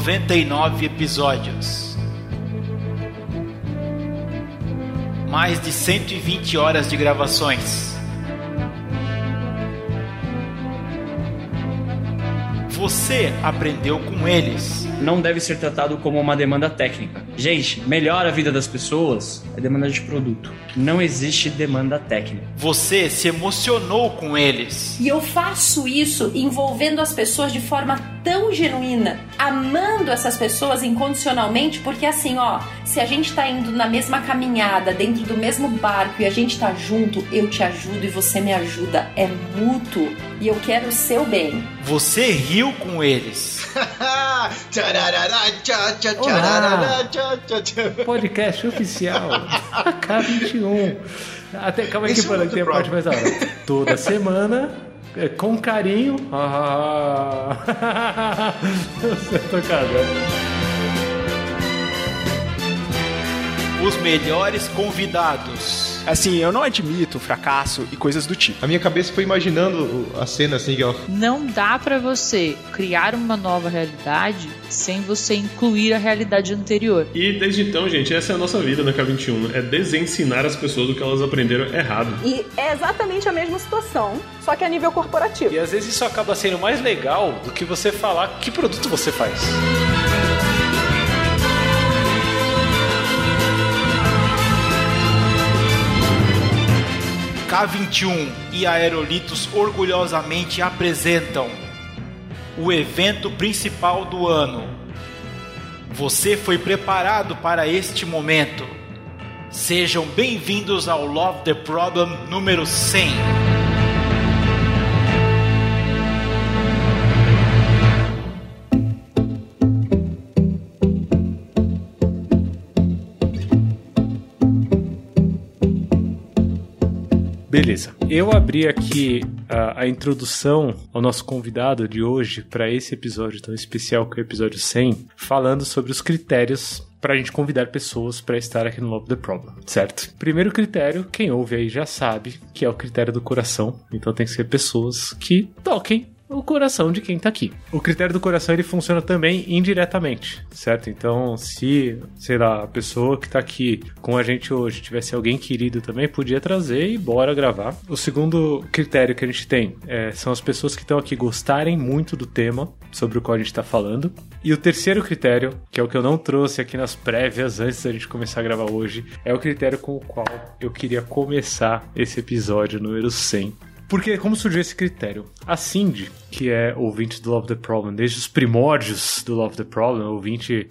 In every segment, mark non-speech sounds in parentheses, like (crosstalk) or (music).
99 episódios. Mais de 120 horas de gravações. Você aprendeu com eles. Não deve ser tratado como uma demanda técnica. Gente, melhora a vida das pessoas é demanda de produto. Não existe demanda técnica. Você se emocionou com eles. E eu faço isso envolvendo as pessoas de forma tão genuína, amando essas pessoas incondicionalmente, porque assim, ó, se a gente tá indo na mesma caminhada, dentro do mesmo barco e a gente tá junto, eu te ajudo e você me ajuda, é mútuo e eu quero o seu bem. Você riu com eles. (laughs) (laughs) Olá. Podcast oficial K21. Até, calma aí que Esse é um tem a parte mais da hora. Toda semana, é, com carinho. Ah, Você é tocado. Os melhores convidados. Assim, eu não admito fracasso e coisas do tipo. A minha cabeça foi imaginando a cena assim, que ela Não dá pra você criar uma nova realidade sem você incluir a realidade anterior. E desde então, gente, essa é a nossa vida na K21. É desensinar as pessoas o que elas aprenderam errado. E é exatamente a mesma situação, só que a nível corporativo. E às vezes isso acaba sendo mais legal do que você falar que produto você faz. K21 e Aerolitos orgulhosamente apresentam o evento principal do ano. Você foi preparado para este momento. Sejam bem-vindos ao Love the Problem número 100. Beleza. Eu abri aqui a, a introdução ao nosso convidado de hoje para esse episódio tão especial que é o episódio 100, falando sobre os critérios para a gente convidar pessoas para estar aqui no Love the Problem, certo? Primeiro critério, quem ouve aí já sabe, que é o critério do coração. Então tem que ser pessoas que toquem o coração de quem tá aqui. O critério do coração ele funciona também indiretamente, certo? Então, se, sei lá, a pessoa que tá aqui com a gente hoje tivesse alguém querido também, podia trazer e bora gravar. O segundo critério que a gente tem é, são as pessoas que estão aqui gostarem muito do tema sobre o qual a gente tá falando. E o terceiro critério, que é o que eu não trouxe aqui nas prévias antes da gente começar a gravar hoje, é o critério com o qual eu queria começar esse episódio número 100. Porque como surgiu esse critério? A Cindy, que é ouvinte do Love the Problem desde os primórdios do Love the Problem, ouvinte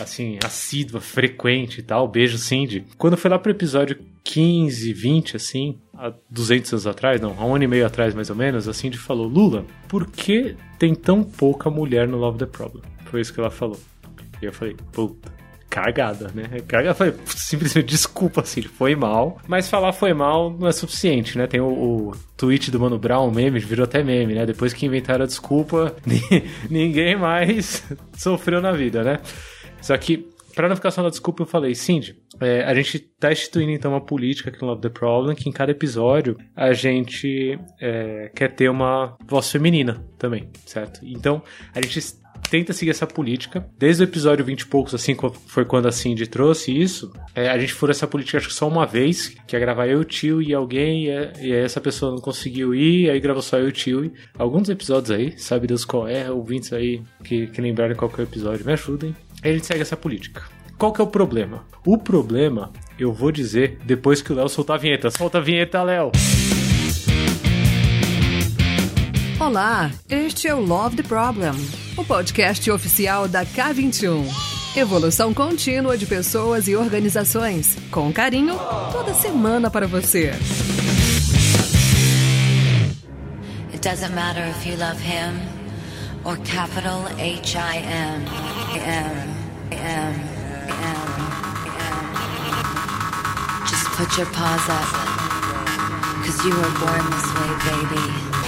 assim, assídua, frequente e tal, beijo Cindy. Quando foi lá pro episódio 15, 20 assim, há 200 anos atrás, não, há um ano e meio atrás mais ou menos, a Cindy falou: "Lula, por que tem tão pouca mulher no Love the Problem?" Foi isso que ela falou. E eu falei: "Puta, cagada, né? Cagada, foi simplesmente desculpa, assim, foi mal. Mas falar foi mal não é suficiente, né? Tem o, o tweet do Mano Brown, meme, virou até meme, né? Depois que inventaram a desculpa, (laughs) ninguém mais (laughs) sofreu na vida, né? Só que, pra não ficar só na desculpa, eu falei, Cindy, é, a gente tá instituindo então uma política aqui no Love the Problem, que em cada episódio a gente é, quer ter uma voz feminina também, certo? Então, a gente tenta seguir essa política. Desde o episódio 20 e poucos, assim, foi quando a Cindy trouxe isso. É, a gente furou essa política acho que só uma vez, que é gravar eu, o tio e alguém, e, aí essa pessoa não conseguiu ir, aí gravou só eu o tio. Alguns episódios aí, sabe Deus qual é, ouvintes aí que, que lembrarem qual que é o episódio, me ajudem. Aí a gente segue essa política. Qual que é o problema? O problema, eu vou dizer depois que o Léo soltar a vinheta. Solta a vinheta, Léo! Olá, este é o Love the Problem, o podcast oficial da K21. Evolução contínua de pessoas e organizações, com carinho, toda semana para você. It doesn't matter if you love him or capital H I M M M M M. Just put your paws up, cause you were born this way, baby.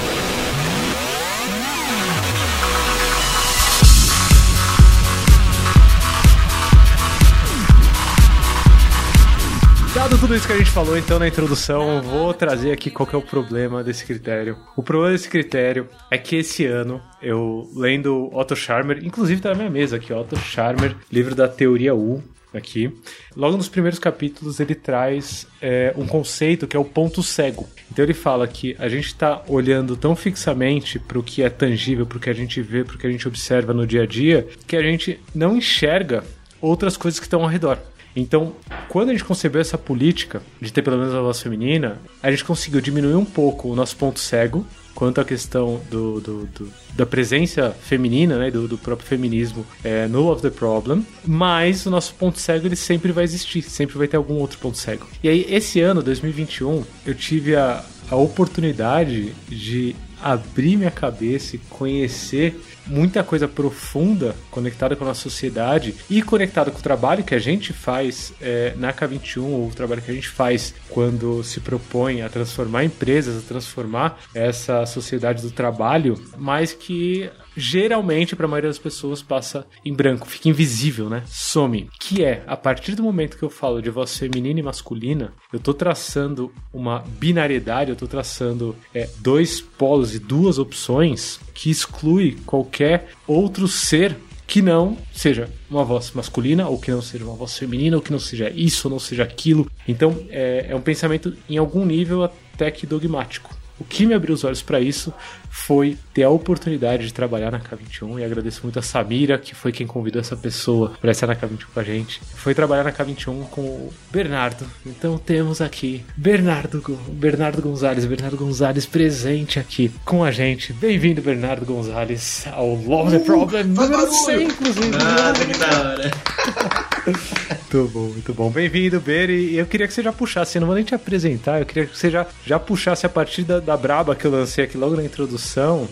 Dado tudo isso que a gente falou então na introdução, vou trazer aqui qual é o problema desse critério. O problema desse critério é que esse ano eu lendo Otto Scharmer, inclusive tá na minha mesa aqui, Otto Scharmer, livro da Teoria U, aqui. Logo nos primeiros capítulos ele traz é, um conceito que é o ponto cego. Então ele fala que a gente está olhando tão fixamente para o que é tangível, para o que a gente vê, para o que a gente observa no dia a dia, que a gente não enxerga outras coisas que estão ao redor. Então, quando a gente concebeu essa política de ter pelo menos a voz feminina, a gente conseguiu diminuir um pouco o nosso ponto cego quanto à questão do, do, do da presença feminina, né, do, do próprio feminismo é, no Love the Problem, mas o nosso ponto cego ele sempre vai existir, sempre vai ter algum outro ponto cego. E aí, esse ano, 2021, eu tive a, a oportunidade de abrir minha cabeça e conhecer muita coisa profunda conectada com a nossa sociedade e conectada com o trabalho que a gente faz é, na K21 ou o trabalho que a gente faz quando se propõe a transformar empresas, a transformar essa sociedade do trabalho, mas que geralmente para a maioria das pessoas passa em branco, fica invisível, né? Some. Que é, a partir do momento que eu falo de voz feminina e masculina, eu tô traçando uma binariedade, eu tô traçando é, dois polos e duas opções que exclui qualquer outro ser que não seja uma voz masculina, ou que não seja uma voz feminina, ou que não seja isso, ou não seja aquilo. Então é, é um pensamento em algum nível até que dogmático. O que me abriu os olhos para isso foi ter a oportunidade de trabalhar na K21 e agradeço muito a Samira, que foi quem convidou essa pessoa para estar na K21 com a gente. Foi trabalhar na K21 com o Bernardo. Então temos aqui Bernardo, Bernardo Gonzalez, Bernardo Gonzalez presente aqui com a gente. Bem-vindo, Bernardo Gonzalez, ao Love the Problem número 100, inclusive. Nossa, que da hora. (laughs) muito bom, muito bom. Bem-vindo, Ber. E eu queria que você já puxasse, eu não vou nem te apresentar, eu queria que você já, já puxasse a partir da, da braba que eu lancei aqui logo na introdução.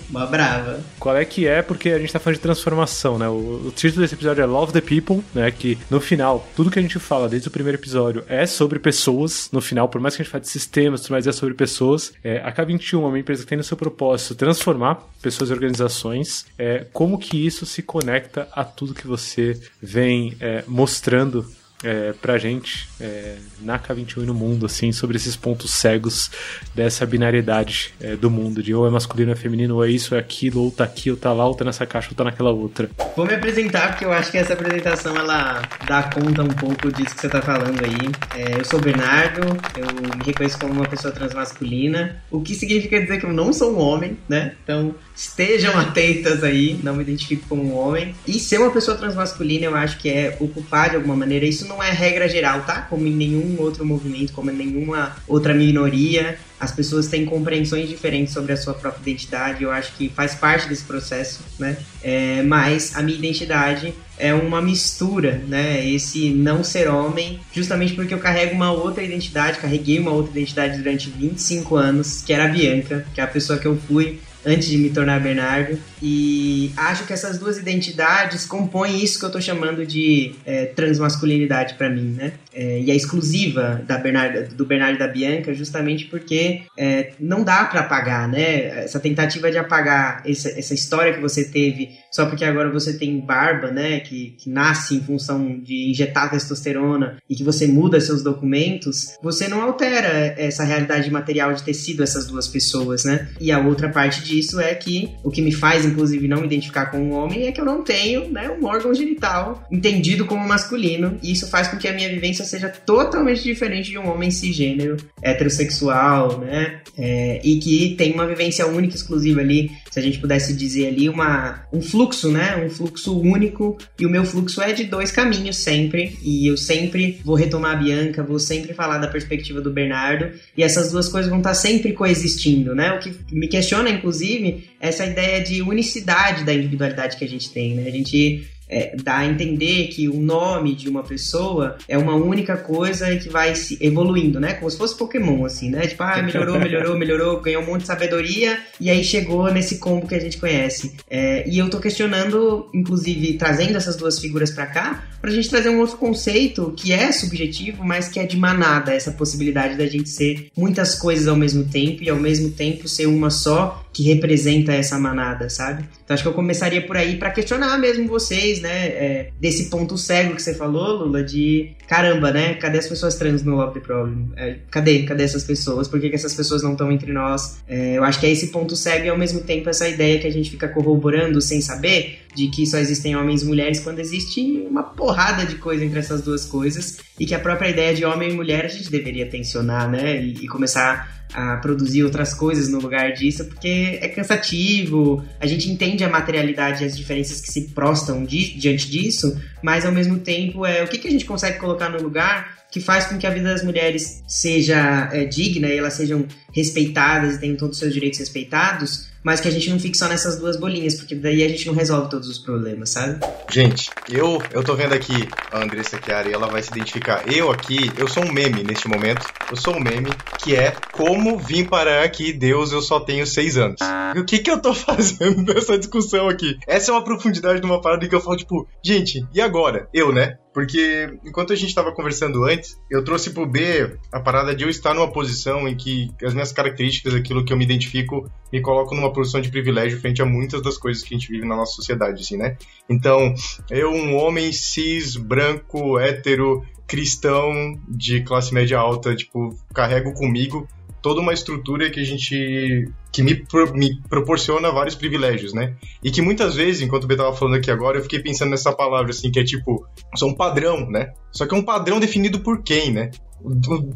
Uma brava. Qual é que é, porque a gente tá falando de transformação, né? O, o título desse episódio é Love the People, né? Que no final, tudo que a gente fala desde o primeiro episódio é sobre pessoas. No final, por mais que a gente fale de sistemas, mas é sobre pessoas. É, a K21 é uma empresa que tem no seu propósito transformar pessoas e organizações. É, como que isso se conecta a tudo que você vem é, mostrando é, pra gente é, na K21 e no mundo, assim, sobre esses pontos cegos dessa binariedade é, do mundo, de ou é masculino ou é feminino, ou é isso, ou é aquilo, ou tá aqui, ou tá lá, ou tá nessa caixa, ou tá naquela outra. Vou me apresentar, porque eu acho que essa apresentação, ela dá conta um pouco disso que você tá falando aí. É, eu sou o Bernardo, eu me reconheço como uma pessoa transmasculina, o que significa dizer que eu não sou um homem, né? Então, estejam atentas aí, não me identifico como um homem. E ser uma pessoa transmasculina, eu acho que é ocupar de alguma maneira, isso não é regra geral, tá? Como em nenhum outro movimento, como em nenhuma outra minoria, as pessoas têm compreensões diferentes sobre a sua própria identidade. Eu acho que faz parte desse processo, né? É, mas a minha identidade é uma mistura, né? Esse não ser homem, justamente porque eu carrego uma outra identidade, carreguei uma outra identidade durante 25 anos, que era a Bianca, que é a pessoa que eu fui antes de me tornar Bernardo. E acho que essas duas identidades compõem isso que eu tô chamando de é, transmasculinidade para mim, né? É, e é exclusiva da Bernardo, do Bernardo e da Bianca justamente porque é, não dá para apagar, né? Essa tentativa de apagar essa, essa história que você teve só porque agora você tem barba, né? Que, que nasce em função de injetar testosterona e que você muda seus documentos, você não altera essa realidade material de ter sido essas duas pessoas, né? E a outra parte disso é que o que me faz inclusive não me identificar com um homem, é que eu não tenho né, um órgão genital entendido como masculino, e isso faz com que a minha vivência seja totalmente diferente de um homem cisgênero, heterossexual, né? É, e que tem uma vivência única, exclusiva ali, se a gente pudesse dizer ali, uma, um fluxo, né? Um fluxo único, e o meu fluxo é de dois caminhos sempre, e eu sempre vou retomar a Bianca, vou sempre falar da perspectiva do Bernardo, e essas duas coisas vão estar sempre coexistindo, né? O que me questiona, inclusive, é essa ideia de unicidade unicidade da individualidade que a gente tem, né? A gente é, dá a entender que o nome de uma pessoa é uma única coisa que vai se evoluindo, né? Como se fosse Pokémon, assim, né? Tipo, ah, melhorou, melhorou, melhorou, ganhou um monte de sabedoria e aí chegou nesse combo que a gente conhece. É, e eu tô questionando, inclusive, trazendo essas duas figuras para cá, pra gente trazer um outro conceito que é subjetivo, mas que é de manada, essa possibilidade da gente ser muitas coisas ao mesmo tempo e ao mesmo tempo ser uma só que representa essa manada, sabe? Então acho que eu começaria por aí para questionar mesmo vocês, né, é, desse ponto cego que você falou, Lula, de caramba, né? Cadê as pessoas trans no Love the Problem? É, cadê? Cadê essas pessoas? Por que, que essas pessoas não estão entre nós? É, eu acho que é esse ponto cego e ao mesmo tempo essa ideia que a gente fica corroborando sem saber de que só existem homens e mulheres quando existe uma porrada de coisa entre essas duas coisas e que a própria ideia de homem e mulher a gente deveria tensionar, né? E, e começar a produzir outras coisas no lugar disso, porque é cansativo, a gente entende a materialidade e as diferenças que se prostam di diante disso, mas ao mesmo tempo é o que, que a gente consegue colocar no lugar que faz com que a vida das mulheres seja é, digna e elas sejam respeitadas e tenham todos os seus direitos respeitados, mas que a gente não fique só nessas duas bolinhas, porque daí a gente não resolve todos os problemas, sabe? Gente, eu eu tô vendo aqui a Andressa Chiara e ela vai se identificar. Eu aqui, eu sou um meme neste momento. Eu sou um meme que é como vim parar aqui, Deus, eu só tenho seis anos. E o que que eu tô (laughs) fazendo nessa discussão aqui? Essa é uma profundidade de uma parada que eu falo, tipo, gente, e agora? Eu, né? Porque enquanto a gente estava conversando antes, eu trouxe pro B a parada de eu estar numa posição em que as minhas características, aquilo que eu me identifico, me colocam numa posição de privilégio frente a muitas das coisas que a gente vive na nossa sociedade, assim, né? Então, eu, um homem cis, branco, hétero, cristão, de classe média alta, tipo, carrego comigo toda uma estrutura que a gente que me, pro, me proporciona vários privilégios, né? E que muitas vezes, enquanto o B tava falando aqui agora, eu fiquei pensando nessa palavra assim, que é tipo, são um padrão, né? Só que é um padrão definido por quem, né?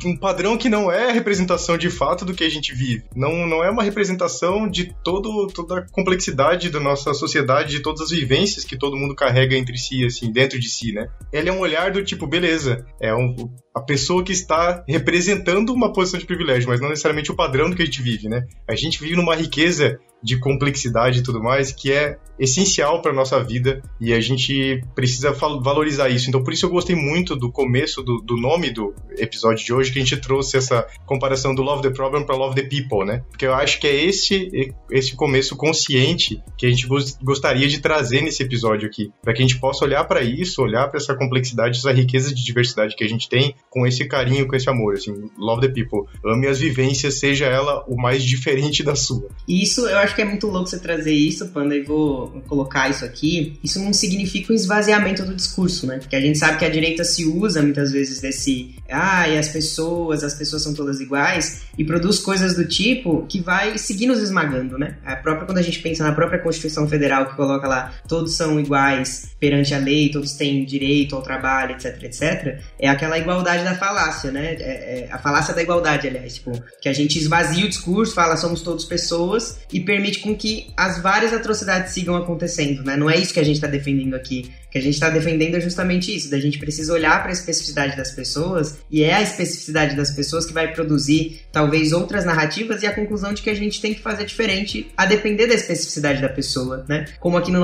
Um padrão que não é a representação de fato do que a gente vive. Não, não é uma representação de todo, toda a complexidade da nossa sociedade, de todas as vivências que todo mundo carrega entre si, assim, dentro de si, né? Ele é um olhar do tipo, beleza, é um, a pessoa que está representando uma posição de privilégio, mas não necessariamente o padrão do que a gente vive, né? A gente vive numa riqueza de complexidade e tudo mais, que é essencial para nossa vida e a gente precisa valorizar isso. Então, por isso eu gostei muito do começo do, do, nome do episódio de hoje, que a gente trouxe essa comparação do Love the Problem para Love the People, né? Porque eu acho que é esse, esse começo consciente que a gente gostaria de trazer nesse episódio aqui, para que a gente possa olhar para isso, olhar para essa complexidade, essa riqueza de diversidade que a gente tem com esse carinho, com esse amor, assim, Love the People. Ame as vivências, seja ela o mais diferente da sua. Isso eu acho que é muito louco você trazer isso, Panda, e vou colocar isso aqui. Isso não significa um esvaziamento do discurso, né? Porque a gente sabe que a direita se usa muitas vezes desse. Ah, e as pessoas, as pessoas são todas iguais, e produz coisas do tipo que vai seguir nos esmagando, né? A própria, quando a gente pensa na própria Constituição Federal, que coloca lá todos são iguais perante a lei, todos têm direito ao trabalho, etc, etc, é aquela igualdade da falácia, né? É, é a falácia da igualdade, aliás, tipo, que a gente esvazia o discurso, fala somos todos pessoas e permite com que as várias atrocidades sigam acontecendo, né? Não é isso que a gente está defendendo aqui que a gente está defendendo é justamente isso, da gente precisa olhar para a especificidade das pessoas e é a especificidade das pessoas que vai produzir talvez outras narrativas e a conclusão de que a gente tem que fazer diferente a depender da especificidade da pessoa, né? Como aqui no,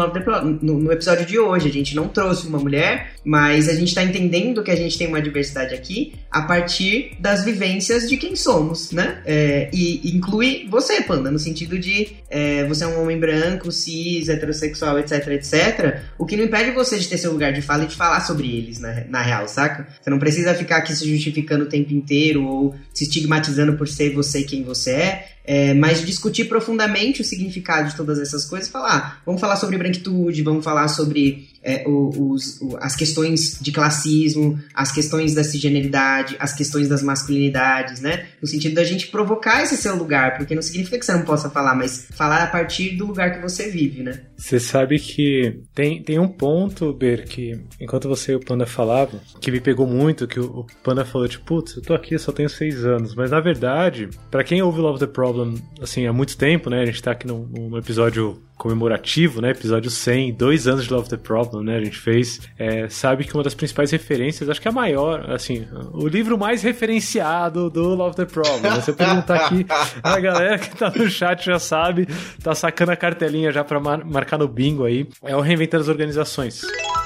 no, no episódio de hoje, a gente não trouxe uma mulher, mas a gente está entendendo que a gente tem uma diversidade aqui a partir das vivências de quem somos, né? É, e inclui você, Panda, no sentido de é, você é um homem branco, cis, heterossexual, etc, etc, o que não impede você ter seu lugar de fala e de falar sobre eles, na, na real, saca? Você não precisa ficar aqui se justificando o tempo inteiro ou se estigmatizando por ser você quem você é. É, mas discutir profundamente o significado de todas essas coisas, falar, ah, vamos falar sobre branquitude, vamos falar sobre é, os, as questões de classismo, as questões da cisgeneridade, as questões das masculinidades, né? No sentido da gente provocar esse seu lugar, porque não significa que você não possa falar, mas falar a partir do lugar que você vive, né? Você sabe que tem, tem um ponto, Ber, que enquanto você e o Panda falavam, que me pegou muito, que o, o Panda falou, tipo, putz, eu tô aqui, só tenho seis anos. Mas na verdade, para quem ouve Love the Problem, assim, há muito tempo, né? A gente tá aqui no, no episódio comemorativo, né? Episódio 100, dois anos de Love the Problem, né? A gente fez. É, sabe que uma das principais referências, acho que a maior, assim, o livro mais referenciado do Love the Problem. Né? Se eu perguntar aqui, (laughs) a galera que tá no chat já sabe, tá sacando a cartelinha já pra mar marcar no bingo aí. É o Reinventando as Organizações.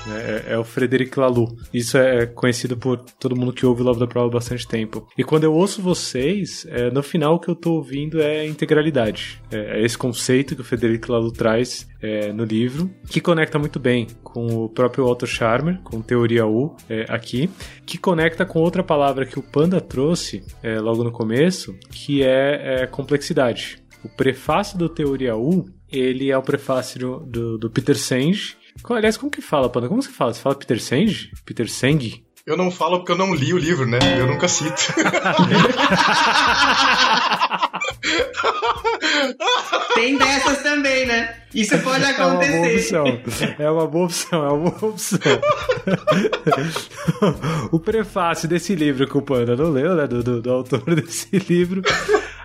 Né? É, é, o Frederic Laloux. Isso é conhecido por todo mundo que ouve Love the Problem há bastante tempo. E quando eu ouço vocês, é, no final o que eu tô ouvindo é integralidade. É, é esse conceito que o Frederic Laloux traz é, no livro, que conecta muito bem com o próprio Otto Scharmer, com Teoria U é, aqui, que conecta com outra palavra que o Panda trouxe é, logo no começo, que é, é complexidade. O prefácio do Teoria U, ele é o prefácio do, do Peter Senge, Aliás, como que fala, Panda? Como você fala? Você fala Peter Senge? Peter Senge? Eu não falo porque eu não li o livro, né? Eu nunca cito. Tem dessas também, né? Isso pode É uma boa acontecer. opção. É uma boa opção, é uma boa opção. (laughs) o prefácio desse livro que o Panda não leu, né? Do, do, do autor (laughs) desse livro.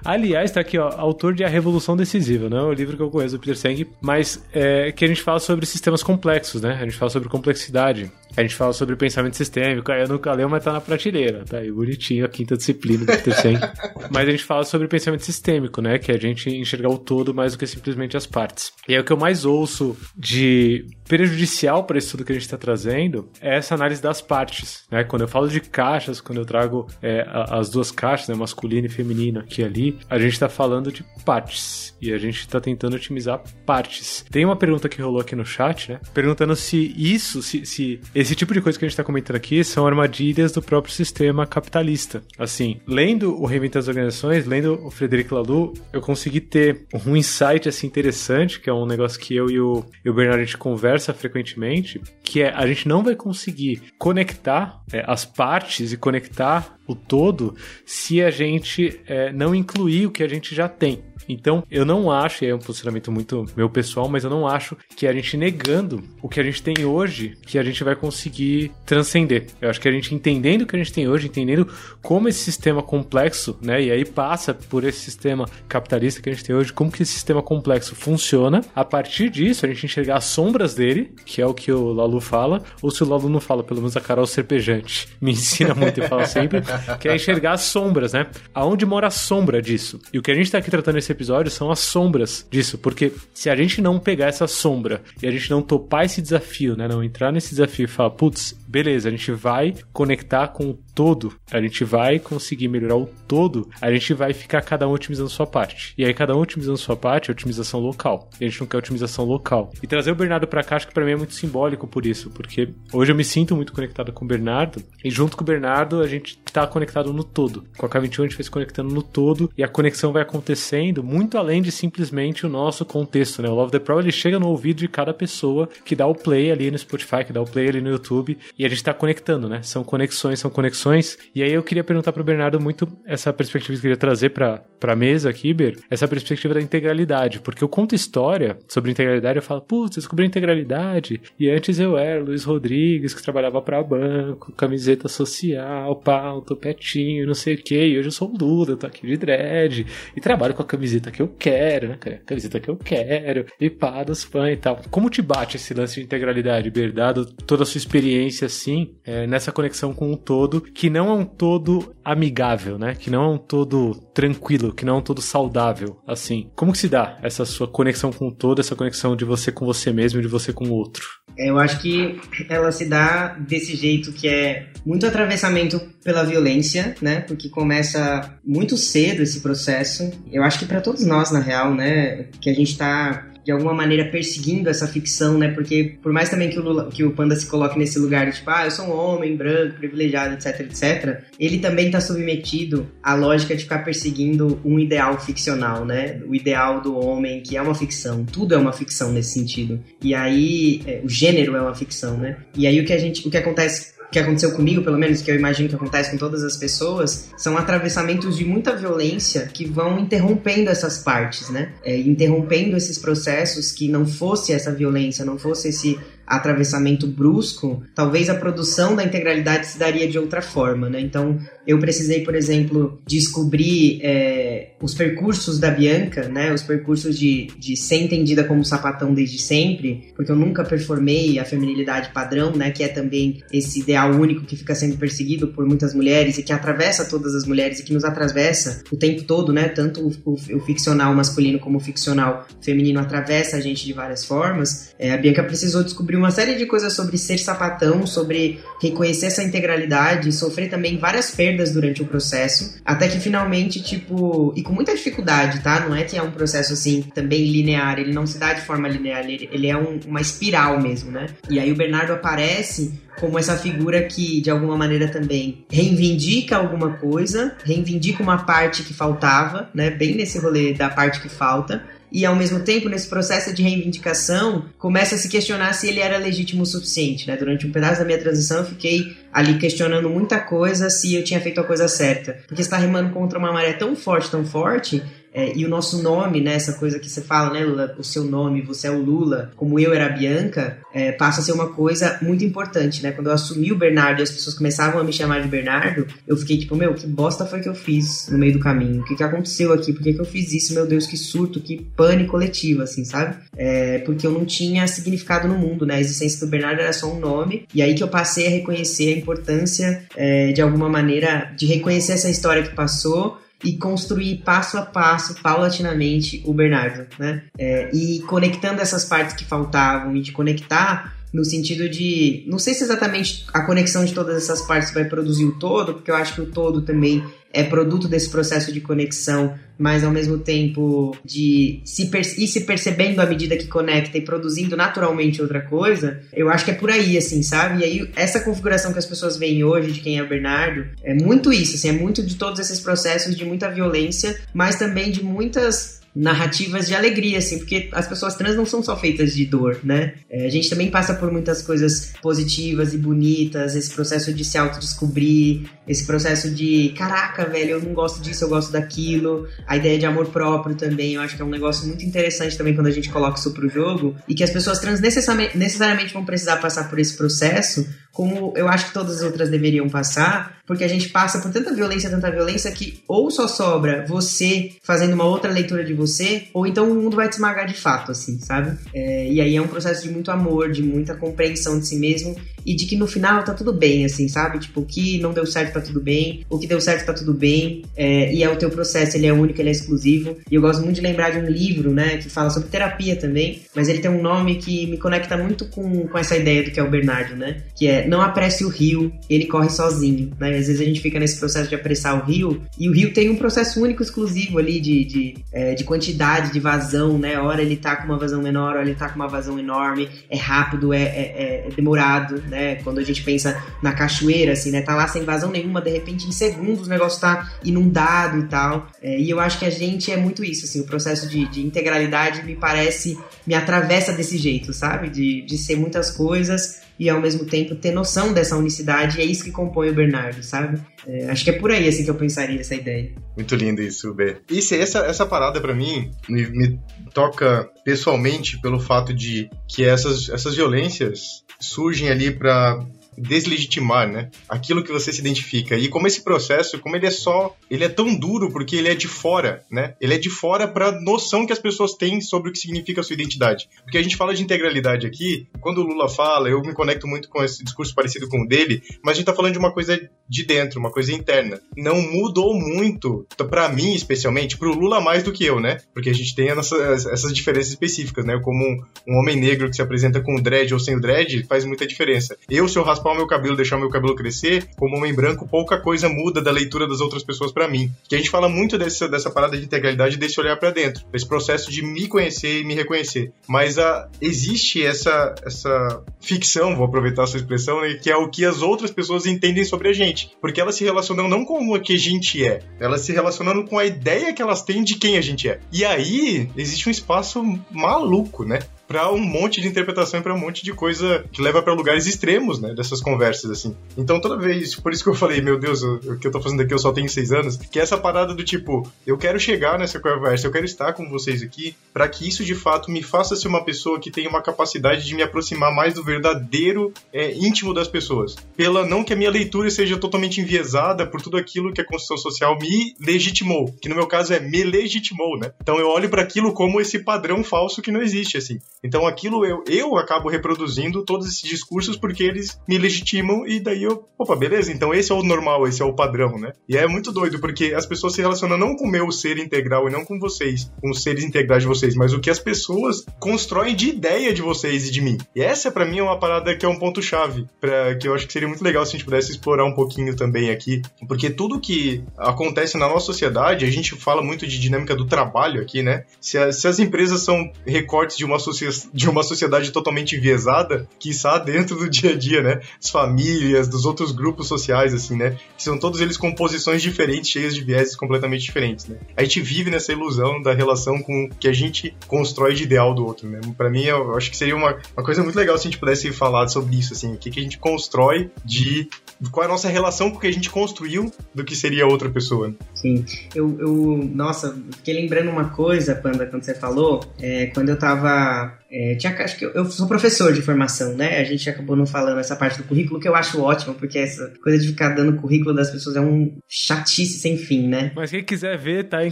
Aliás, tá aqui, ó, autor de A Revolução Decisiva, não é o livro que eu conheço do Peter Senge, mas é, que a gente fala sobre sistemas complexos, né? A gente fala sobre complexidade, a gente fala sobre pensamento sistêmico, aí eu nunca leu, mas tá na prateleira, tá aí bonitinho, a quinta disciplina do Peter Senge. (laughs) mas a gente fala sobre pensamento sistêmico, né? Que é a gente enxergar o todo mais do que simplesmente as partes. E aí o que eu mais ouço de prejudicial para isso tudo que a gente está trazendo é essa análise das partes, né? Quando eu falo de caixas, quando eu trago é, as duas caixas, né, masculino e feminino aqui e ali, a gente está falando de partes e a gente está tentando otimizar partes. Tem uma pergunta que rolou aqui no chat, né? Perguntando se isso, se, se esse tipo de coisa que a gente está comentando aqui são armadilhas do próprio sistema capitalista. Assim, lendo o Reinventando as Organizações, lendo o Frederico Laloux, eu consegui ter um insight assim interessante, que é um negócio que eu e o, e o Bernardo a gente conversa frequentemente, que é a gente não vai conseguir conectar é, as partes e conectar o todo se a gente é, não incluir o que a gente já tem. Então, eu não acho, e é um posicionamento muito meu pessoal, mas eu não acho que a gente negando o que a gente tem hoje, que a gente vai conseguir transcender. Eu acho que a gente entendendo o que a gente tem hoje, entendendo como esse sistema complexo, né, e aí passa por esse sistema capitalista que a gente tem hoje, como que esse sistema complexo funciona, a partir disso a gente enxergar as sombras dele, que é o que o Lalu fala, ou se o Lalu não fala, pelo menos a Carol Serpejante (laughs) me ensina muito e fala sempre, que é enxergar as sombras, né? Aonde mora a sombra disso? E o que a gente tá aqui tratando nesse episódio são as sombras disso, porque se a gente não pegar essa sombra e a gente não topar esse desafio, né? Não entrar nesse desafio e falar, putz, beleza, a gente vai conectar com o todo, a gente vai conseguir melhorar o todo, a gente vai ficar cada um otimizando sua parte. E aí, cada um otimizando sua parte é otimização local. E a gente não quer otimização local. E trazer o Bernardo pra cá, acho que pra mim é muito simbólico por isso, porque hoje eu me sinto muito conectado com o Bernardo, e junto com o Bernardo a gente tá conectado no todo. Com a K21 a gente se conectando no todo, e a conexão vai acontecendo muito além de simplesmente o nosso contexto, né? O Love the Pro ele chega no ouvido de cada pessoa que dá o play ali no Spotify, que dá o play ali no YouTube, e a gente tá conectando, né? São conexões, são conexões. E aí eu queria perguntar pro Bernardo muito essa perspectiva que eu queria trazer pra, pra mesa aqui, Ber, essa perspectiva da integralidade, porque eu conto história sobre integralidade, eu falo, putz, descobri a integralidade, e antes eu era Luiz Rodrigues, que trabalhava pra banco, camiseta social, pau, topetinho, não sei o que, e hoje eu sou o eu tô aqui de dread, e trabalho com a camiseta que eu quero, né, cara? Camiseta que eu quero, e pá, dos fãs e tal. Como te bate esse lance de integralidade, Ber, dado toda a sua experiência, assim, é, nessa conexão com o todo, que não é um todo amigável, né? Que não é um todo tranquilo, que não é um todo saudável, assim. Como que se dá essa sua conexão com o todo, essa conexão de você com você mesmo de você com o outro? Eu acho que ela se dá desse jeito que é muito atravessamento pela violência, né? Porque começa muito cedo esse processo. Eu acho que para todos nós, na real, né? Que a gente tá de alguma maneira perseguindo essa ficção, né? Porque por mais também que o, Lula- que o Panda se coloque nesse lugar de tipo, ah, eu sou um homem branco, privilegiado, etc, etc, ele também tá submetido à lógica de ficar perseguindo um ideal ficcional, né? O ideal do homem, que é uma ficção. Tudo é uma ficção nesse sentido. E aí, é, o gênero é uma ficção, né? E aí o que a gente, o que acontece o que aconteceu comigo, pelo menos, que eu imagino que acontece com todas as pessoas, são atravessamentos de muita violência que vão interrompendo essas partes, né? É, interrompendo esses processos que não fosse essa violência, não fosse esse atravessamento brusco, talvez a produção da integralidade se daria de outra forma, né? Então, eu precisei, por exemplo, descobrir é, os percursos da Bianca, né? Os percursos de, de ser entendida como sapatão desde sempre, porque eu nunca performei a feminilidade padrão, né? Que é também esse ideal único que fica sendo perseguido por muitas mulheres e que atravessa todas as mulheres e que nos atravessa o tempo todo, né? Tanto o, o- o ficcional masculino como o ficcional feminino atravessa a gente de várias formas. É, a Bianca precisou descobrir uma série de coisas sobre ser sapatão, sobre reconhecer essa integralidade, sofrer também várias perdas durante o processo, até que finalmente, tipo, e com muita dificuldade, tá? Não é que é um processo assim também linear, ele não se dá de forma linear, ele, ele é um- uma espiral mesmo, né? E aí o Bernardo aparece como essa figura que de alguma maneira também reivindica alguma coisa, reivindica uma parte que faltava, né? Bem nesse rolê da parte que falta. E ao mesmo tempo, nesse processo de reivindicação, começa a se questionar se ele era legítimo o suficiente, né? Durante um pedaço da minha transição, eu fiquei ali questionando muita coisa se eu tinha feito a coisa certa. Porque está remando contra uma maré tão forte, tão forte, é, e o nosso nome, né, essa coisa que você fala, né, Lula, o seu nome, você é o Lula, como eu era a Bianca, é, passa a ser uma coisa muito importante, né? Quando eu assumi o Bernardo e as pessoas começavam a me chamar de Bernardo, eu fiquei tipo, meu, que bosta foi que eu fiz no meio do caminho? O que, que aconteceu aqui? Por que, que eu fiz isso? Meu Deus, que surto, que pânico coletivo, assim, sabe? É, porque eu não tinha significado no mundo, né? A existência do Bernardo era só um nome, e aí que eu passei a reconhecer a importância, é, de alguma maneira, de reconhecer essa história que passou e construir passo a passo, paulatinamente, o Bernardo, né? É, e conectando essas partes que faltavam e de conectar no sentido de, não sei se exatamente a conexão de todas essas partes vai produzir o todo, porque eu acho que o todo também é produto desse processo de conexão, mas ao mesmo tempo de se ir se percebendo à medida que conecta e produzindo naturalmente outra coisa, eu acho que é por aí, assim, sabe? E aí, essa configuração que as pessoas veem hoje de quem é o Bernardo, é muito isso, assim, é muito de todos esses processos de muita violência, mas também de muitas narrativas de alegria, assim, porque as pessoas trans não são só feitas de dor, né? É, a gente também passa por muitas coisas positivas e bonitas, esse processo de se autodescobrir, esse processo de caraca, velho, eu não gosto disso, eu gosto daquilo, a ideia de amor próprio também, eu acho que é um negócio muito interessante também quando a gente coloca isso pro jogo, e que as pessoas trans necessariamente, necessariamente vão precisar passar por esse processo, como eu acho que todas as outras deveriam passar, porque a gente passa por tanta violência, tanta violência, que ou só sobra você fazendo uma outra leitura de você, ou então o mundo vai te esmagar de fato, assim, sabe? É, e aí é um processo de muito amor, de muita compreensão de si mesmo, e de que no final tá tudo bem, assim, sabe? Tipo, o que não deu certo tá tudo bem, o que deu certo tá tudo bem, é, e é o teu processo, ele é único, ele é exclusivo. E eu gosto muito de lembrar de um livro, né, que fala sobre terapia também, mas ele tem um nome que me conecta muito com, com essa ideia do que é o Bernardo, né? Que é não apresse o rio, ele corre sozinho, né? Às vezes a gente fica nesse processo de apressar o rio, e o rio tem um processo único, exclusivo ali de, de, é, de quantidade, de vazão, né? Hora ele tá com uma vazão menor, hora ele tá com uma vazão enorme, é rápido, é, é, é demorado, né? Quando a gente pensa na cachoeira, assim, né? Tá lá sem vazão nenhuma, de repente em segundos o negócio tá inundado e tal. É, e eu acho que a gente é muito isso, assim, o processo de, de, integralidade me parece, me atravessa desse jeito, sabe? De, de ser muitas coisas e ao mesmo tempo ter noção dessa unicidade, e é isso que compõe o Bernardo, sabe? É, acho que é por aí assim que eu pensaria essa ideia. Muito lindo isso, B. Isso, essa, essa parada para mim me, me, toca pessoalmente pelo fato de que essas, essas violências surgem ali para deslegitimar, né? Aquilo que você se identifica. E como esse processo, como ele é só, ele é tão duro porque ele é de fora, né? Ele é de fora para noção que as pessoas têm sobre o que significa a sua identidade. Porque a gente fala de integralidade aqui, quando o Lula fala, eu me conecto muito com esse discurso parecido com o dele, mas a gente tá falando de uma coisa de dentro, uma coisa interna. Não mudou muito, para mim especialmente, pro Lula mais do que eu, né? Porque a gente tem essas, diferenças específicas, né? Como um, um homem negro que se apresenta com dread ou sem o dread faz muita diferença. Eu, se eu raspar o meu cabelo, deixar o meu cabelo crescer, como homem branco, pouca coisa muda da leitura das outras pessoas para mim. Que a gente fala muito dessa, dessa parada de integralidade, desse olhar para dentro, desse processo de me conhecer e me reconhecer. Mas a, ah, existe essa, essa ficção, vou aproveitar a sua expressão, né, que é o que as outras pessoas entendem sobre a gente. Porque elas se relacionam não com o que a gente é, elas se relacionam com a ideia que elas têm de quem a gente é. E aí existe um espaço maluco, né? Para um monte de interpretação e para um monte de coisa que leva para lugares extremos, né, dessas conversas, assim. Então, toda vez, por isso que eu falei, meu Deus, o, que eu tô fazendo aqui eu só tenho seis anos, que é essa parada do tipo, eu quero chegar nessa conversa, eu quero estar com vocês aqui, para que isso de fato me faça ser uma pessoa que tenha uma capacidade de me aproximar mais do verdadeiro é, íntimo das pessoas. Pela não que a minha leitura seja totalmente enviesada por tudo aquilo que a construção social me legitimou, que no meu caso é me legitimou, né? Então eu olho para aquilo como esse padrão falso que não existe, assim. Então aquilo eu, eu acabo reproduzindo todos esses discursos porque eles me legitimam e daí eu, opa, beleza, então esse é o normal, esse é o padrão, né? E é muito doido porque as pessoas se relacionam não com o meu ser integral e não com vocês, com os seres integrais de vocês, mas o que as pessoas constroem de ideia de vocês e de mim. E essa para mim é uma parada que é um ponto chave, para que eu acho que seria muito legal se a gente pudesse explorar um pouquinho também aqui, porque tudo que acontece na nossa sociedade, a gente fala muito de dinâmica do trabalho aqui, né? Se, a, se as empresas são recortes de uma sociedade de uma sociedade totalmente enviesada, quiçá dentro do dia a dia, né? As famílias, dos outros grupos sociais, assim, né? Que são todos eles composições diferentes, cheias de vieses completamente diferentes, né? A gente vive nessa ilusão da relação com que a gente constrói de ideal do outro, né? Pra mim, eu acho que seria uma, uma coisa muito legal se a gente pudesse falar sobre isso, assim, o que, que a gente constrói de qual é a nossa relação com o que a gente construiu do que seria outra pessoa. né? Sim, eu, eu nossa, fiquei lembrando uma coisa, Panda, quando você falou, é, quando eu tava é, tinha, acho que eu, eu sou professor de formação, né? A gente acabou não falando essa parte do currículo, que eu acho ótimo, porque essa coisa de ficar dando currículo das pessoas é um chatice sem fim, né? Mas quem quiser ver, tá em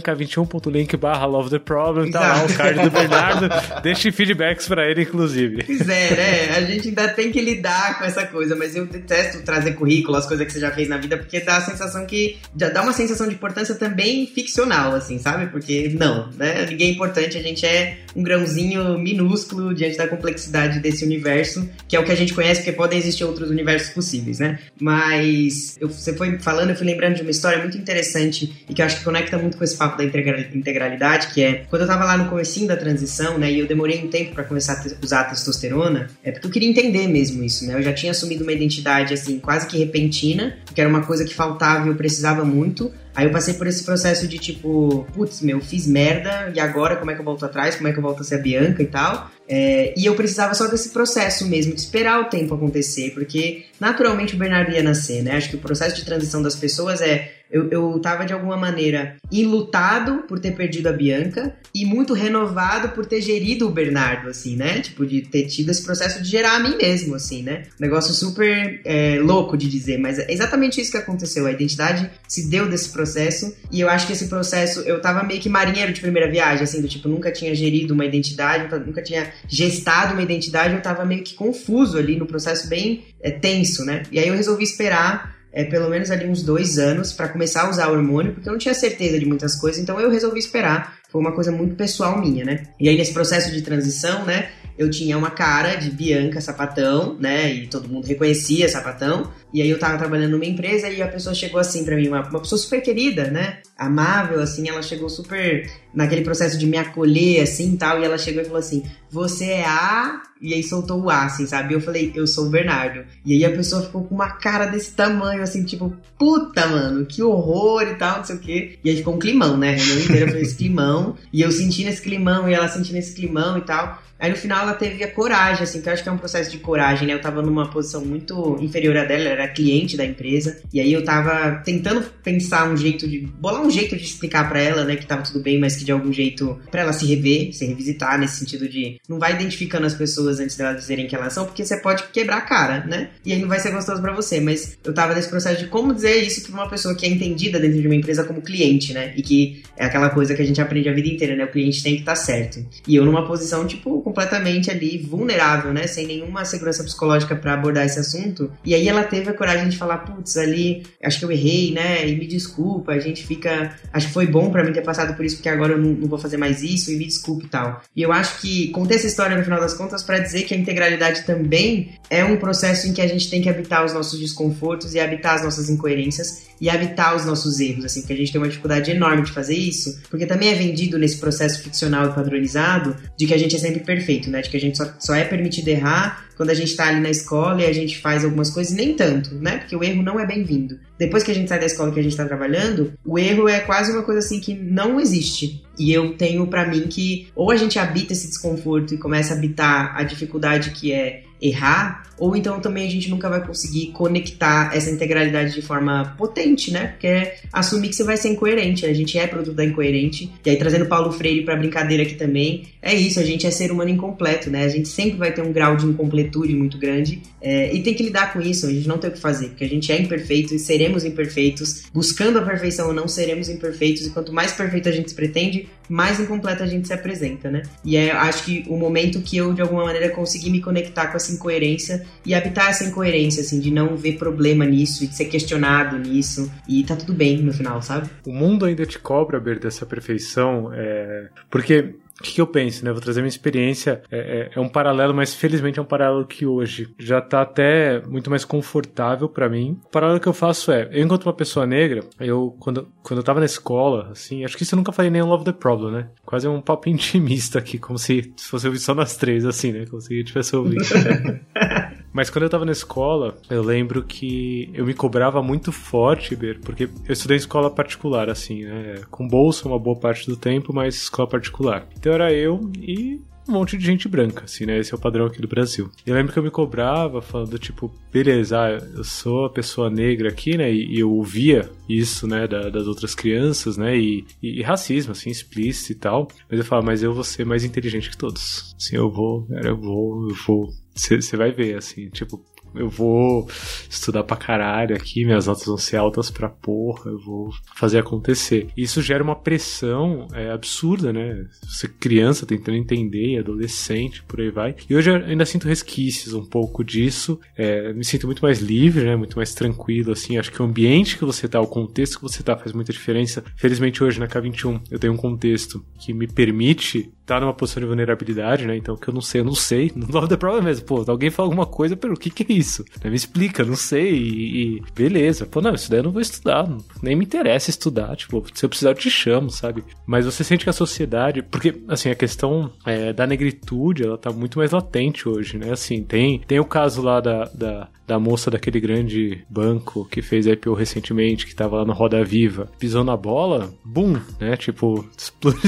k21.link barra Love the Problem, tá lá o card do Bernardo. (laughs) Deixe feedbacks pra ele, inclusive. Pois é, né? A gente ainda tem que lidar com essa coisa, mas eu detesto trazer currículo, as coisas que você já fez na vida, porque dá a sensação que. já dá uma sensação de importância também ficcional, assim, sabe? Porque não, né? Ninguém é importante, a gente é um grãozinho minúsculo diante da complexidade desse universo, que é o que a gente conhece, porque podem existir outros universos possíveis, né? Mas eu, você foi falando, eu fui lembrando de uma história muito interessante e que eu acho que conecta muito com esse papo da integralidade, que é quando eu tava lá no comecinho da transição, né, e eu demorei um tempo para começar a usar a testosterona, é porque eu queria entender mesmo isso, né? Eu já tinha assumido uma identidade assim, quase que repentina, que era uma coisa que faltava e eu precisava muito, Aí eu passei por esse processo de tipo, putz, meu, fiz merda, e agora como é que eu volto atrás? Como é que eu volto a ser a Bianca e tal? É, e eu precisava só desse processo mesmo, de esperar o tempo acontecer, porque naturalmente o Bernardo ia nascer, né? Acho que o processo de transição das pessoas é eu, eu tava de alguma maneira enlutado por ter perdido a Bianca e muito renovado por ter gerido o Bernardo, assim, né? Tipo, de ter tido esse processo de gerar a mim mesmo, assim, né? Um negócio super é, louco de dizer, mas é exatamente isso que aconteceu. A identidade se deu desse processo e eu acho que esse processo, eu tava meio que marinheiro de primeira viagem, assim, do tipo, nunca tinha gerido uma identidade, nunca tinha gestado uma identidade, eu tava meio que confuso ali no processo bem é, tenso, né? E aí eu resolvi esperar é, pelo menos ali uns dois anos para começar a usar o hormônio, porque eu não tinha certeza de muitas coisas, então eu resolvi esperar. Foi uma coisa muito pessoal minha, né? E aí nesse processo de transição, né? Eu tinha uma cara de Bianca Sapatão, né? E todo mundo reconhecia Sapatão. E aí eu tava trabalhando numa empresa e a pessoa chegou assim para mim, uma, uma pessoa super querida, né? Amável, assim, ela chegou super naquele processo de me acolher, assim, tal. E ela chegou e falou assim, você é a... E aí soltou o A, assim, sabe? Eu falei, eu sou o Bernardo. E aí a pessoa ficou com uma cara desse tamanho, assim, tipo, puta, mano, que horror e tal, não sei o quê. E aí ficou um climão, né? A reunião inteira foi esse climão. E eu senti nesse climão e ela sentindo esse climão e tal. Aí no final ela teve a coragem, assim, que eu acho que é um processo de coragem, né? Eu tava numa posição muito inferior a dela, era cliente da empresa, e aí eu tava tentando pensar um jeito de. bolar um jeito de explicar para ela, né, que tava tudo bem, mas que de algum jeito. para ela se rever, se revisitar, nesse sentido de. não vai identificando as pessoas antes delas dizerem quem elas são, porque você pode quebrar a cara, né? E aí não vai ser gostoso para você, mas eu tava nesse processo de como dizer isso pra uma pessoa que é entendida dentro de uma empresa como cliente, né? E que é aquela coisa que a gente aprende a vida inteira, né? O cliente tem que estar tá certo. E eu numa posição, tipo, completamente ali vulnerável, né? Sem nenhuma segurança psicológica para abordar esse assunto. E aí ela teve a coragem de falar, putz, ali, acho que eu errei, né? E me desculpa, a gente fica. Acho que foi bom para mim ter passado por isso, porque agora eu não, não, vou fazer mais isso, e me desculpe e tal. E eu acho que contei essa história no final das contas para dizer que a integralidade também é um processo em que a gente tem que habitar os nossos desconfortos e habitar as nossas incoerências e habitar os nossos erros, assim, que a gente tem uma dificuldade enorme de fazer isso, porque também é vendido nesse processo ficcional e padronizado de que a gente é sempre perfeito, né? De que a gente só, só é permitido errar quando a gente tá ali na escola e a gente faz algumas coisas, nem tanto, né? Porque o erro não é bem-vindo. Depois que a gente sai da escola que a gente tá trabalhando, o erro é quase uma coisa assim que não existe. E eu tenho para mim que ou a gente habita esse desconforto e começa a habitar a dificuldade que é errar, ou então também a gente nunca vai conseguir conectar essa integralidade de forma potente, né? Porque é assumir que você vai ser incoerente, a gente é produto da incoerente. E aí trazendo Paulo Freire pra brincadeira aqui também, é isso, a gente é ser humano incompleto, né? A gente sempre vai ter um grau de incompletude muito grande é, e tem que lidar com isso, a gente não tem o que fazer, porque a gente é imperfeito e seremos imperfeitos, buscando a perfeição ou não seremos imperfeitos, e quanto mais perfeito a gente se pretende, mais incompleta a gente se apresenta, né? E é, acho que o momento que eu, de alguma maneira, consegui me conectar com essa incoerência e habitar essa incoerência, assim, de não ver problema nisso e de ser questionado nisso, e tá tudo bem no final, sabe? O mundo ainda te cobra, Ber, dessa perfeição, é... porque o que, que eu penso, né? Vou trazer minha experiência. É, é, é, um paralelo, mas felizmente é um paralelo que hoje já tá até muito mais confortável para mim. O paralelo que eu faço é, eu enquanto uma pessoa negra, eu, quando, quando eu tava na escola, assim, acho que isso eu nunca falei nem Love the Problem, né? Quase um papo (laughs) intimista aqui, como se, se fosse ouvir só nós três, assim, né? Como se a gente tivesse ouvido. (laughs) Mas quando eu tava na escola, eu lembro que eu me cobrava muito forte, Ber, porque eu estudei em escola particular, assim, né? Com bolsa uma boa parte do tempo, mas escola particular. Então era eu e um monte de gente branca, assim, né? Esse é o padrão aqui do Brasil. Eu lembro que eu me cobrava falando, tipo, beleza, ah, eu sou a pessoa negra aqui, né? E, eu ouvia isso, né, da, das outras crianças, né? E, e, e, racismo, assim, explícito e tal. Mas eu falava, mas eu vou ser mais inteligente que todos. Assim, eu vou, eu vou, eu vou você vai ver, assim, tipo, eu vou estudar pra caralho aqui, minhas notas vão ser altas pra porra, eu vou fazer acontecer. Isso gera uma pressão é, absurda, né? Você criança tentando entender, adolescente, por aí vai. E hoje eu ainda sinto resquícios um pouco disso, é, me sinto muito mais livre, né? Muito mais tranquilo, assim. Acho que o ambiente que você tá, o contexto que você tá faz muita diferença. Felizmente hoje na K21 eu tenho um contexto que me permite estar tá numa posição de vulnerabilidade, né? Então, que eu não sei, eu não sei. (laughs) Não dá problema mesmo. Pô, alguém fala alguma coisa, pelo que que é isso? Me explica, não sei. E, e, beleza. Pô, não, isso daí eu não vou estudar. Nem me interessa estudar. Tipo, se eu precisar, eu te chamo, sabe? Mas você sente que a sociedade. Porque, assim, a questão é, da negritude, ela tá muito mais latente hoje, né? Assim, tem, tem o caso lá da, da da moça daquele grande banco que fez IPO recentemente, que tava lá no Roda Viva, pisou na bola, bum, né? Tipo, (laughs) explodiu.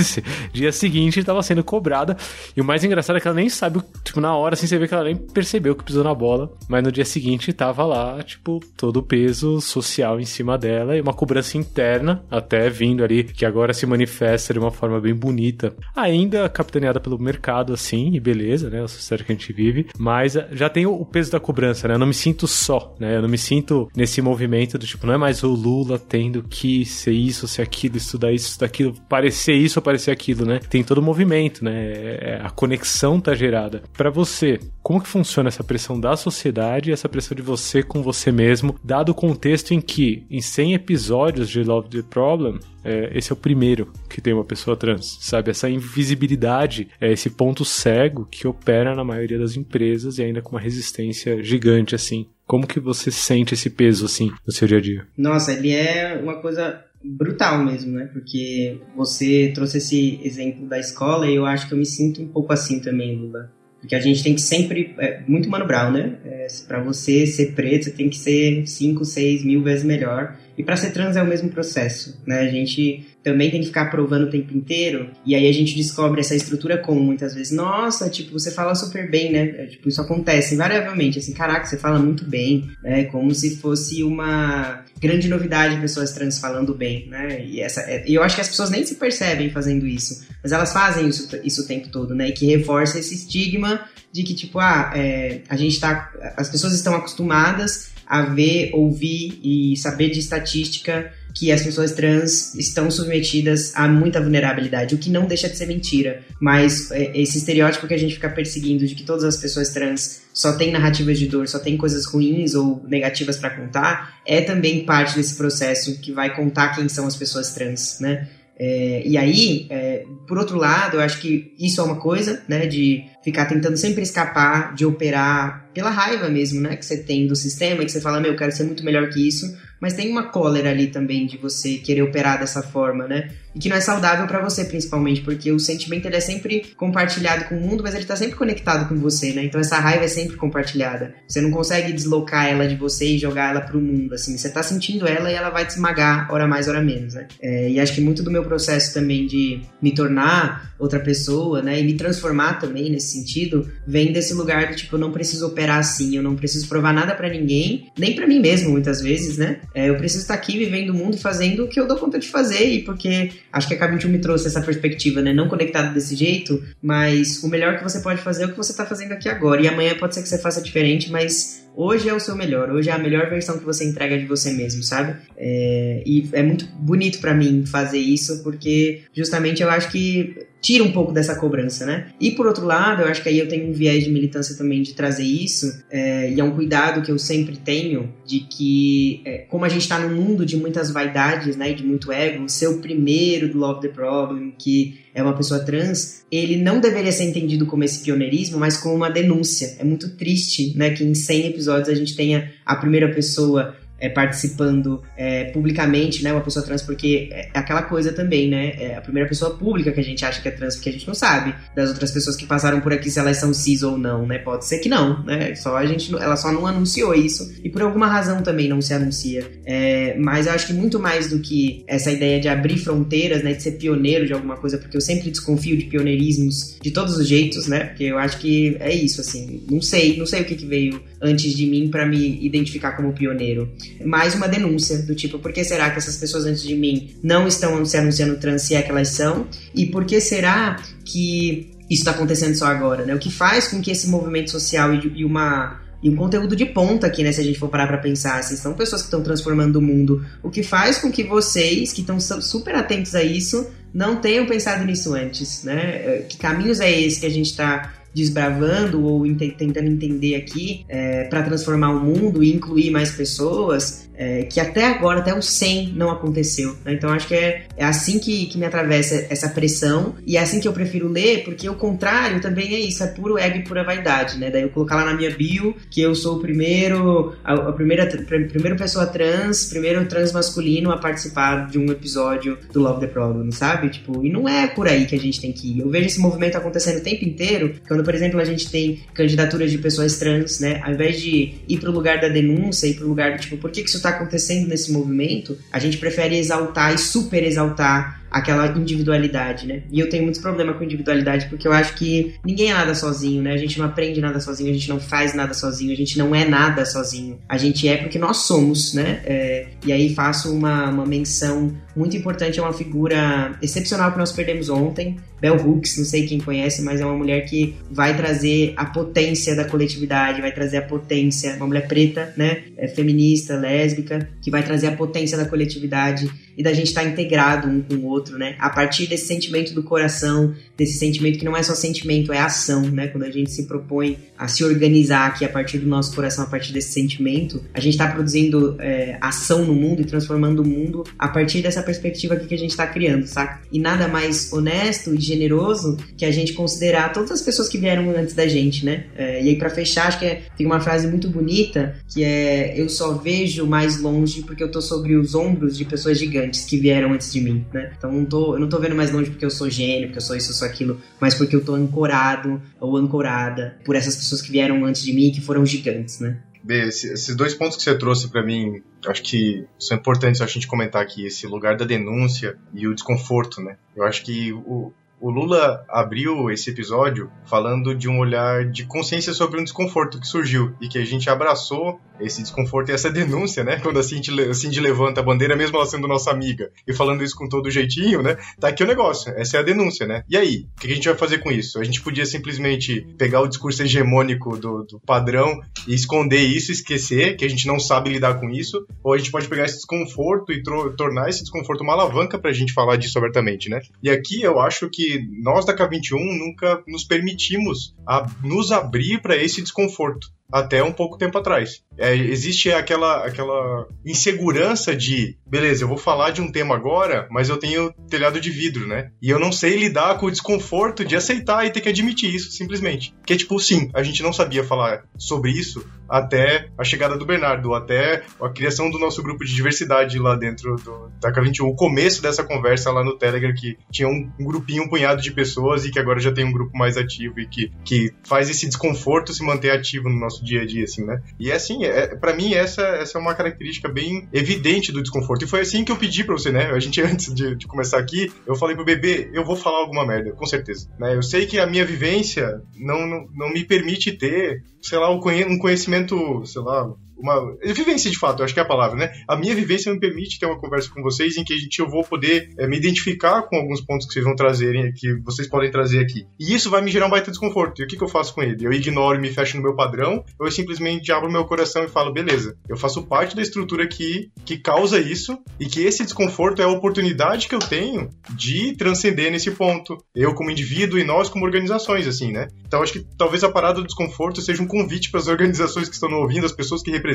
Dia seguinte tava sendo cobrada. E o mais engraçado é que ela nem sabe, tipo, na hora assim você vê que ela nem percebeu que pisou na bola, mas no dia seguinte tava lá, tipo, todo o peso social em cima dela e uma cobrança interna, até vindo ali, que agora se manifesta de uma forma bem bonita. Ainda capitaneada pelo mercado, assim, e beleza, né? A sociedade que a gente vive, mas já tem o peso da cobrança, né? Eu não me sinto só, né? Eu não me sinto nesse movimento do tipo, não é mais o Lula tendo que ser isso, ser aquilo, estudar isso, estudar aquilo, parecer isso ou parecer aquilo, né? Tem todo o movimento, né? É, a conexão tá gerada. Para você, como que funciona essa pressão da sociedade e essa pressão de você com você mesmo, dado o contexto em que, em 100 episódios de Love the Problem, é, esse é o primeiro que tem uma pessoa trans, sabe? Essa invisibilidade, é esse ponto cego que opera na maioria das empresas e ainda com uma resistência gigante, assim. Como que você sente esse peso, assim, no seu dia a dia? Nossa, ele é uma coisa brutal mesmo, né? Porque você trouxe esse exemplo da escola e eu acho que eu me sinto um pouco assim também, Lula. Porque a gente tem que sempre. É, muito Mano Brown, né? É, para você ser preto, você tem que ser 5, 6 mil vezes melhor. E para ser trans é o mesmo processo, né? A gente também tem que ficar provando o tempo inteiro, e aí a gente descobre essa estrutura como muitas vezes, nossa, tipo, você fala super bem, né? É, tipo, isso acontece invariavelmente, assim, caraca, você fala muito bem, né? Como se fosse uma grande novidade pessoas trans falando bem, né? E essa, é, eu acho que as pessoas nem se percebem fazendo isso, mas elas fazem isso, isso o tempo todo, né? E que reforça esse estigma de que, tipo, ah, é, a gente tá. As pessoas estão acostumadas a ver, ouvir e saber de estatística que as pessoas trans estão submetidas a muita vulnerabilidade, o que não deixa de ser mentira. Mas é, esse estereótipo que a gente fica perseguindo de que todas as pessoas trans só têm narrativas de dor, só têm coisas ruins ou negativas para contar, é também parte desse processo que vai contar quem são as pessoas trans, né? É, e aí, é, por outro lado, eu acho que isso é uma coisa, né, de ficar tentando sempre escapar, de operar pela raiva mesmo, né, que você tem do sistema, que você fala, meu, eu quero ser muito melhor que isso, mas tem uma cólera ali também de você querer operar dessa forma, né? E que não é saudável para você, principalmente, porque o sentimento ele é sempre compartilhado com o mundo, mas ele tá sempre conectado com você, né? Então essa raiva é sempre compartilhada. Você não consegue deslocar ela de você e jogar ela pro mundo, assim. Você tá sentindo ela e ela vai te esmagar, hora mais, hora menos, né? É, e acho que muito do meu processo também de me tornar outra pessoa, né? E me transformar também nesse sentido, vem desse lugar de, tipo, eu não preciso operar assim, eu não preciso provar nada para ninguém, nem para mim mesmo, muitas vezes, né? É, eu preciso estar aqui vivendo o mundo fazendo o que eu dou conta de fazer, e porque acho que a K21 me trouxe essa perspectiva, né? Não conectado desse jeito, mas o melhor que você pode fazer é o que você está fazendo aqui agora. E amanhã pode ser que você faça diferente, mas hoje é o seu melhor, hoje é a melhor versão que você entrega de você mesmo, sabe? É, e é muito bonito para mim fazer isso, porque justamente eu acho que tira um pouco dessa cobrança, né? E por outro lado, eu acho que aí eu tenho um viés de militância também de trazer isso, é, e é um cuidado que eu sempre tenho de que, é, como a gente está num mundo de muitas vaidades, né, e de muito ego, ser o primeiro do Love the Problem, que é uma pessoa trans, ele não deveria ser entendido como esse pioneirismo, mas como uma denúncia. É muito triste, né, que em 100 episódios a gente tenha a primeira pessoa é, participando é, publicamente, né, uma pessoa trans, porque é aquela coisa também, né, é a primeira pessoa pública que a gente acha que é trans, porque a gente não sabe das outras pessoas que passaram por aqui se elas são cis ou não, né, pode ser que não, né, só a gente, ela só não anunciou isso, e por alguma razão também não se anuncia, é, mas eu acho que muito mais do que essa ideia de abrir fronteiras, né, de ser pioneiro de alguma coisa, porque eu sempre desconfio de pioneirismos de todos os jeitos, né, porque eu acho que é isso, assim, não sei, não sei o que, que veio antes de mim para me identificar como pioneiro mais uma denúncia do tipo, por que será que essas pessoas antes de mim não estão se anunciando trans se é que elas são? E por que será que isso está acontecendo só agora, né? O que faz com que esse movimento social e, e uma e um conteúdo de ponta aqui, né? Se a gente for parar pra pensar, assim, são pessoas que estão transformando o mundo. O que faz com que vocês, que estão super atentos a isso, não tenham pensado nisso antes, né? É, que caminhos é esse que a gente está desbravando ou tentando entender aqui é, para transformar o mundo e incluir mais pessoas, é, que até agora, até o 100 não aconteceu. Né? Então acho que é, é assim que, que me atravessa essa pressão e é assim que eu prefiro ler, porque o contrário também é isso, é puro ego e pura vaidade, né? Daí eu colocar lá na minha bio que eu sou o primeiro, a, a primeira, a pessoa trans, primeiro trans masculino a participar de um episódio do Love the Problem, sabe? Tipo, e não é por aí que a gente tem que ir. Eu vejo esse movimento acontecendo o tempo inteiro, quando, por exemplo, a gente tem candidaturas de pessoas trans, né? Ao invés de ir pro lugar da denúncia, ir pro lugar do tipo, por que, que isso tá acontecendo nesse movimento, a gente prefere exaltar e super exaltar aquela individualidade, né? E eu tenho muitos problemas com individualidade porque eu acho que ninguém é nada sozinho, né? A gente não aprende nada sozinho, a gente não faz nada sozinho, a gente não é nada sozinho. A gente é porque nós somos, né? É, e aí faço uma, uma menção muito importante a uma figura excepcional que nós perdemos ontem, Bell Hooks, não sei quem conhece, mas é uma mulher que vai trazer a potência da coletividade, vai trazer a potência, uma mulher preta, né? É feminista, lésbica, que vai trazer a potência da coletividade e da gente estar tá integrado um com o outro, né? A partir desse sentimento do coração, desse sentimento que não é só sentimento, é ação, né? Quando a gente se propõe a se organizar aqui a partir do nosso coração, a partir desse sentimento, a gente está produzindo é, ação no mundo e transformando o mundo a partir dessa perspectiva aqui que a gente está criando, saca? E nada mais honesto e generoso que a gente considerar todas as pessoas que vieram antes da gente, né? É, e aí, para fechar, acho que é, tem uma frase muito bonita que é: Eu só vejo mais longe porque eu tô sobre os ombros de pessoas gigantes que vieram antes de mim, né? Então não tô, eu não tô vendo mais longe porque eu sou gênio, porque eu sou isso, eu sou aquilo, mas porque eu tô ancorado ou ancorada por essas pessoas que vieram antes de mim e que foram gigantes, né? Bem, esses dois pontos que você trouxe para mim, acho que são importantes a gente comentar aqui, esse lugar da denúncia e o desconforto, né? Eu acho que o, o Lula abriu esse episódio falando de um olhar de consciência sobre um desconforto que surgiu e que a gente abraçou esse desconforto e essa denúncia, né? Quando a Cindy, a Cindy levanta a bandeira, mesmo ela sendo nossa amiga, e falando isso com todo jeitinho, né? Tá aqui o negócio, essa é a denúncia, né? E aí, o que a gente vai fazer com isso? A gente podia simplesmente pegar o discurso hegemônico do, do padrão e esconder isso, esquecer que a gente não sabe lidar com isso, ou a gente pode pegar esse desconforto e tornar esse desconforto uma alavanca pra gente falar disso abertamente, né? E aqui eu acho que nós da K21 nunca nos permitimos a, nos abrir para esse desconforto até um pouco tempo atrás. É, existe aquela, aquela insegurança de, beleza, eu vou falar de um tema agora, mas eu tenho telhado de vidro, né? E eu não sei lidar com o desconforto de aceitar e ter que admitir isso, simplesmente. Que é tipo, sim, a gente não sabia falar sobre isso até a chegada do Bernardo, até a criação do nosso grupo de diversidade lá dentro do, da K21, o começo dessa conversa lá no Telegram, que tinha um, um grupinho, um punhado de pessoas e que agora já tem um grupo mais ativo e que, que faz esse desconforto se manter ativo no nosso dia a dia, assim, né? E é assim, é, para mim, essa, essa é uma característica bem evidente do desconforto. E foi assim que eu pedi pra você, né? A gente, (laughs) antes de, de começar aqui, eu falei pro bebê, eu vou falar alguma merda, com certeza. Né? Eu sei que a minha vivência não, não, não me permite ter sei lá, um conhecimento, sei lá, uma vivência de fato, acho que é a palavra, né? A minha vivência me permite ter uma conversa com vocês em que a gente eu vou poder é, me identificar com alguns pontos que vocês vão trazerem, que vocês podem trazer aqui. E isso vai me gerar um baita desconforto. E o que, que eu faço com ele? Eu ignoro e me fecho no meu padrão, ou eu simplesmente abro meu coração e falo, beleza, eu faço parte da estrutura que, que causa isso e que esse desconforto é a oportunidade que eu tenho de transcender nesse ponto. Eu como indivíduo e nós como organizações, assim, né? Então acho que talvez a parada do desconforto seja um convite para as organizações que estão ouvindo, as pessoas que representam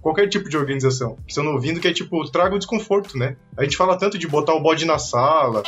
qualquer tipo de organização que estão ouvindo, que é tipo, traga o desconforto, né? A gente fala tanto de botar o bode na sala,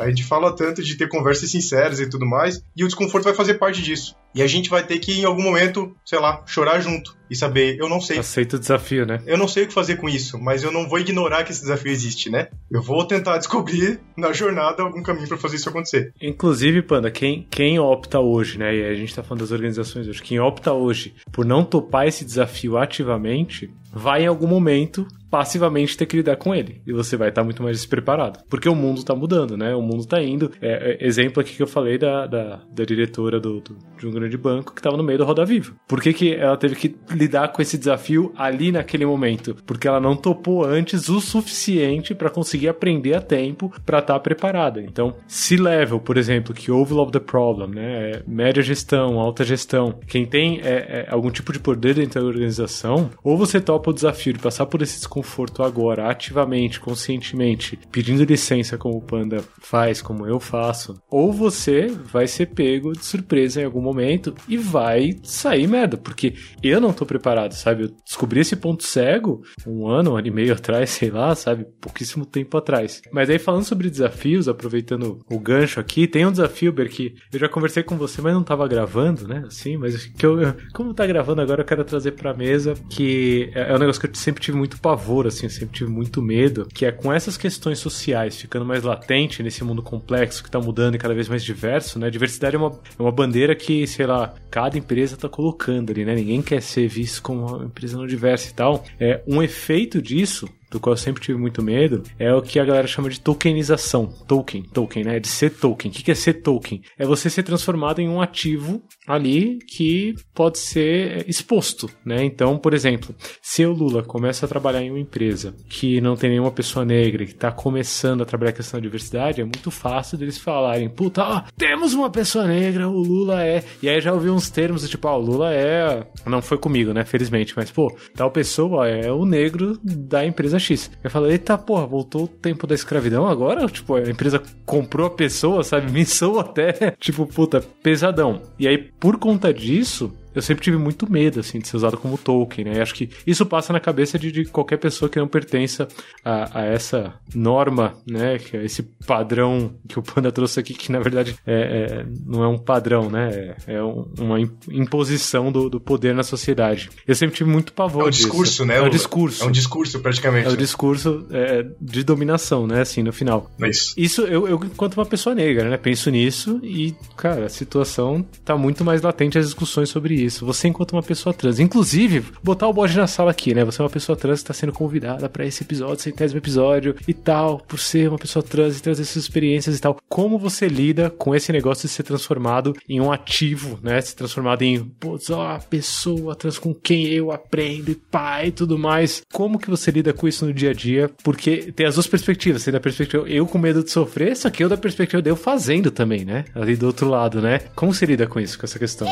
a gente fala tanto de ter conversas sinceras e tudo mais, e o desconforto vai fazer parte disso. E a gente vai ter que, em algum momento, sei lá, chorar junto e saber, eu não sei. Aceita o desafio, né? Eu não sei o que fazer com isso, mas eu não vou ignorar que esse desafio existe, né? Eu vou tentar (laughs) descobrir na jornada algum caminho para fazer isso acontecer. Inclusive, Panda, quem, quem opta hoje, né? E a gente tá falando das organizações hoje, quem opta hoje por não topar esse desafio ativamente, vai em algum momento passivamente ter que lidar com ele. E você vai estar muito mais despreparado. Porque o mundo está mudando, né? O mundo está indo. É, é, exemplo aqui que eu falei da, da, da diretora do, do, de um grande banco que estava no meio do Roda Viva. Por que, que ela teve que lidar com esse desafio ali naquele momento? Porque ela não topou antes o suficiente para conseguir aprender a tempo para estar tá preparada. Então, se level, por exemplo, que Love the Problem, né? É média gestão, alta gestão, quem tem é, é, algum tipo de poder dentro da organização, ou você topa o desafio de passar por esse desconforto desconforto agora, ativamente, conscientemente, pedindo licença como o Panda faz, como eu faço, ou você vai ser pego de surpresa em algum momento e vai sair merda, porque eu não tô preparado, sabe? Eu descobri esse ponto cego um ano, um ano e meio atrás, sei lá, sabe? Pouquíssimo tempo atrás. Mas aí falando sobre desafios, aproveitando o gancho aqui, tem um desafio, Ber, que eu já conversei com você, mas não tava gravando, né? Assim, mas que eu, como tá gravando agora, eu quero trazer pra mesa que é, é um negócio que eu sempre tive muito pavor pavor, assim, eu sempre tive muito medo, que é com essas questões sociais ficando mais latente nesse mundo complexo que tá mudando e cada vez mais diverso, né? Diversidade é uma, é uma bandeira que, sei lá, cada empresa tá colocando ali, né? Ninguém quer ser visto como uma empresa não diversa e tal. É, um efeito disso do qual eu sempre tive muito medo, é o que a galera chama de tokenização. Token, token, né? De ser token. O que é ser token? É você ser transformado em um ativo ali que pode ser exposto, né? Então, por exemplo, se o Lula começa a trabalhar em uma empresa que não tem nenhuma pessoa negra, que está começando a trabalhar a questão da diversidade, é muito fácil deles falarem, puta, ó, temos uma pessoa negra, o Lula é. E aí já ouvi uns termos tipo, ah, o Lula é. Não foi comigo, né? Felizmente, mas, pô, tal pessoa é o negro da empresa X. Eu falei, eita porra, voltou o tempo da escravidão agora? Tipo, a empresa comprou a pessoa, sabe? (laughs) Sou até, tipo, puta, pesadão. E aí, por conta disso, eu sempre tive muito medo, assim, de ser usado como token, né? E acho que isso passa na cabeça de, de qualquer pessoa que não pertença a, a, essa norma, né? Que é esse padrão que o Panda trouxe aqui, que na verdade é, é não é um padrão, né? É, é uma imposição do, do, poder na sociedade. Eu sempre tive muito pavor É um discurso, disso. né? É um discurso. É um discurso, praticamente. É um discurso é, de dominação, né? Assim, no final. É isso. Isso, eu, eu, enquanto uma pessoa negra, né? Penso nisso e, cara, a situação tá muito mais latente as discussões sobre isso isso. Você enquanto uma pessoa trans. Inclusive, botar o bode na sala aqui, né? Você é uma pessoa trans que está sendo convidada para esse episódio, centésimo episódio e tal, por ser uma pessoa trans e trazer suas experiências e tal. Como você lida com esse negócio de ser transformado em um ativo, né? Se transformado em, ó, a pessoa trans com quem eu aprendo e pai e tudo mais. Como que você lida com isso no dia a dia? Porque tem as duas perspectivas. Tem da perspectiva eu com medo de sofrer, só que eu da perspectiva de eu fazendo também, né? Ali do outro lado, né? Como você lida com isso, com essa questão?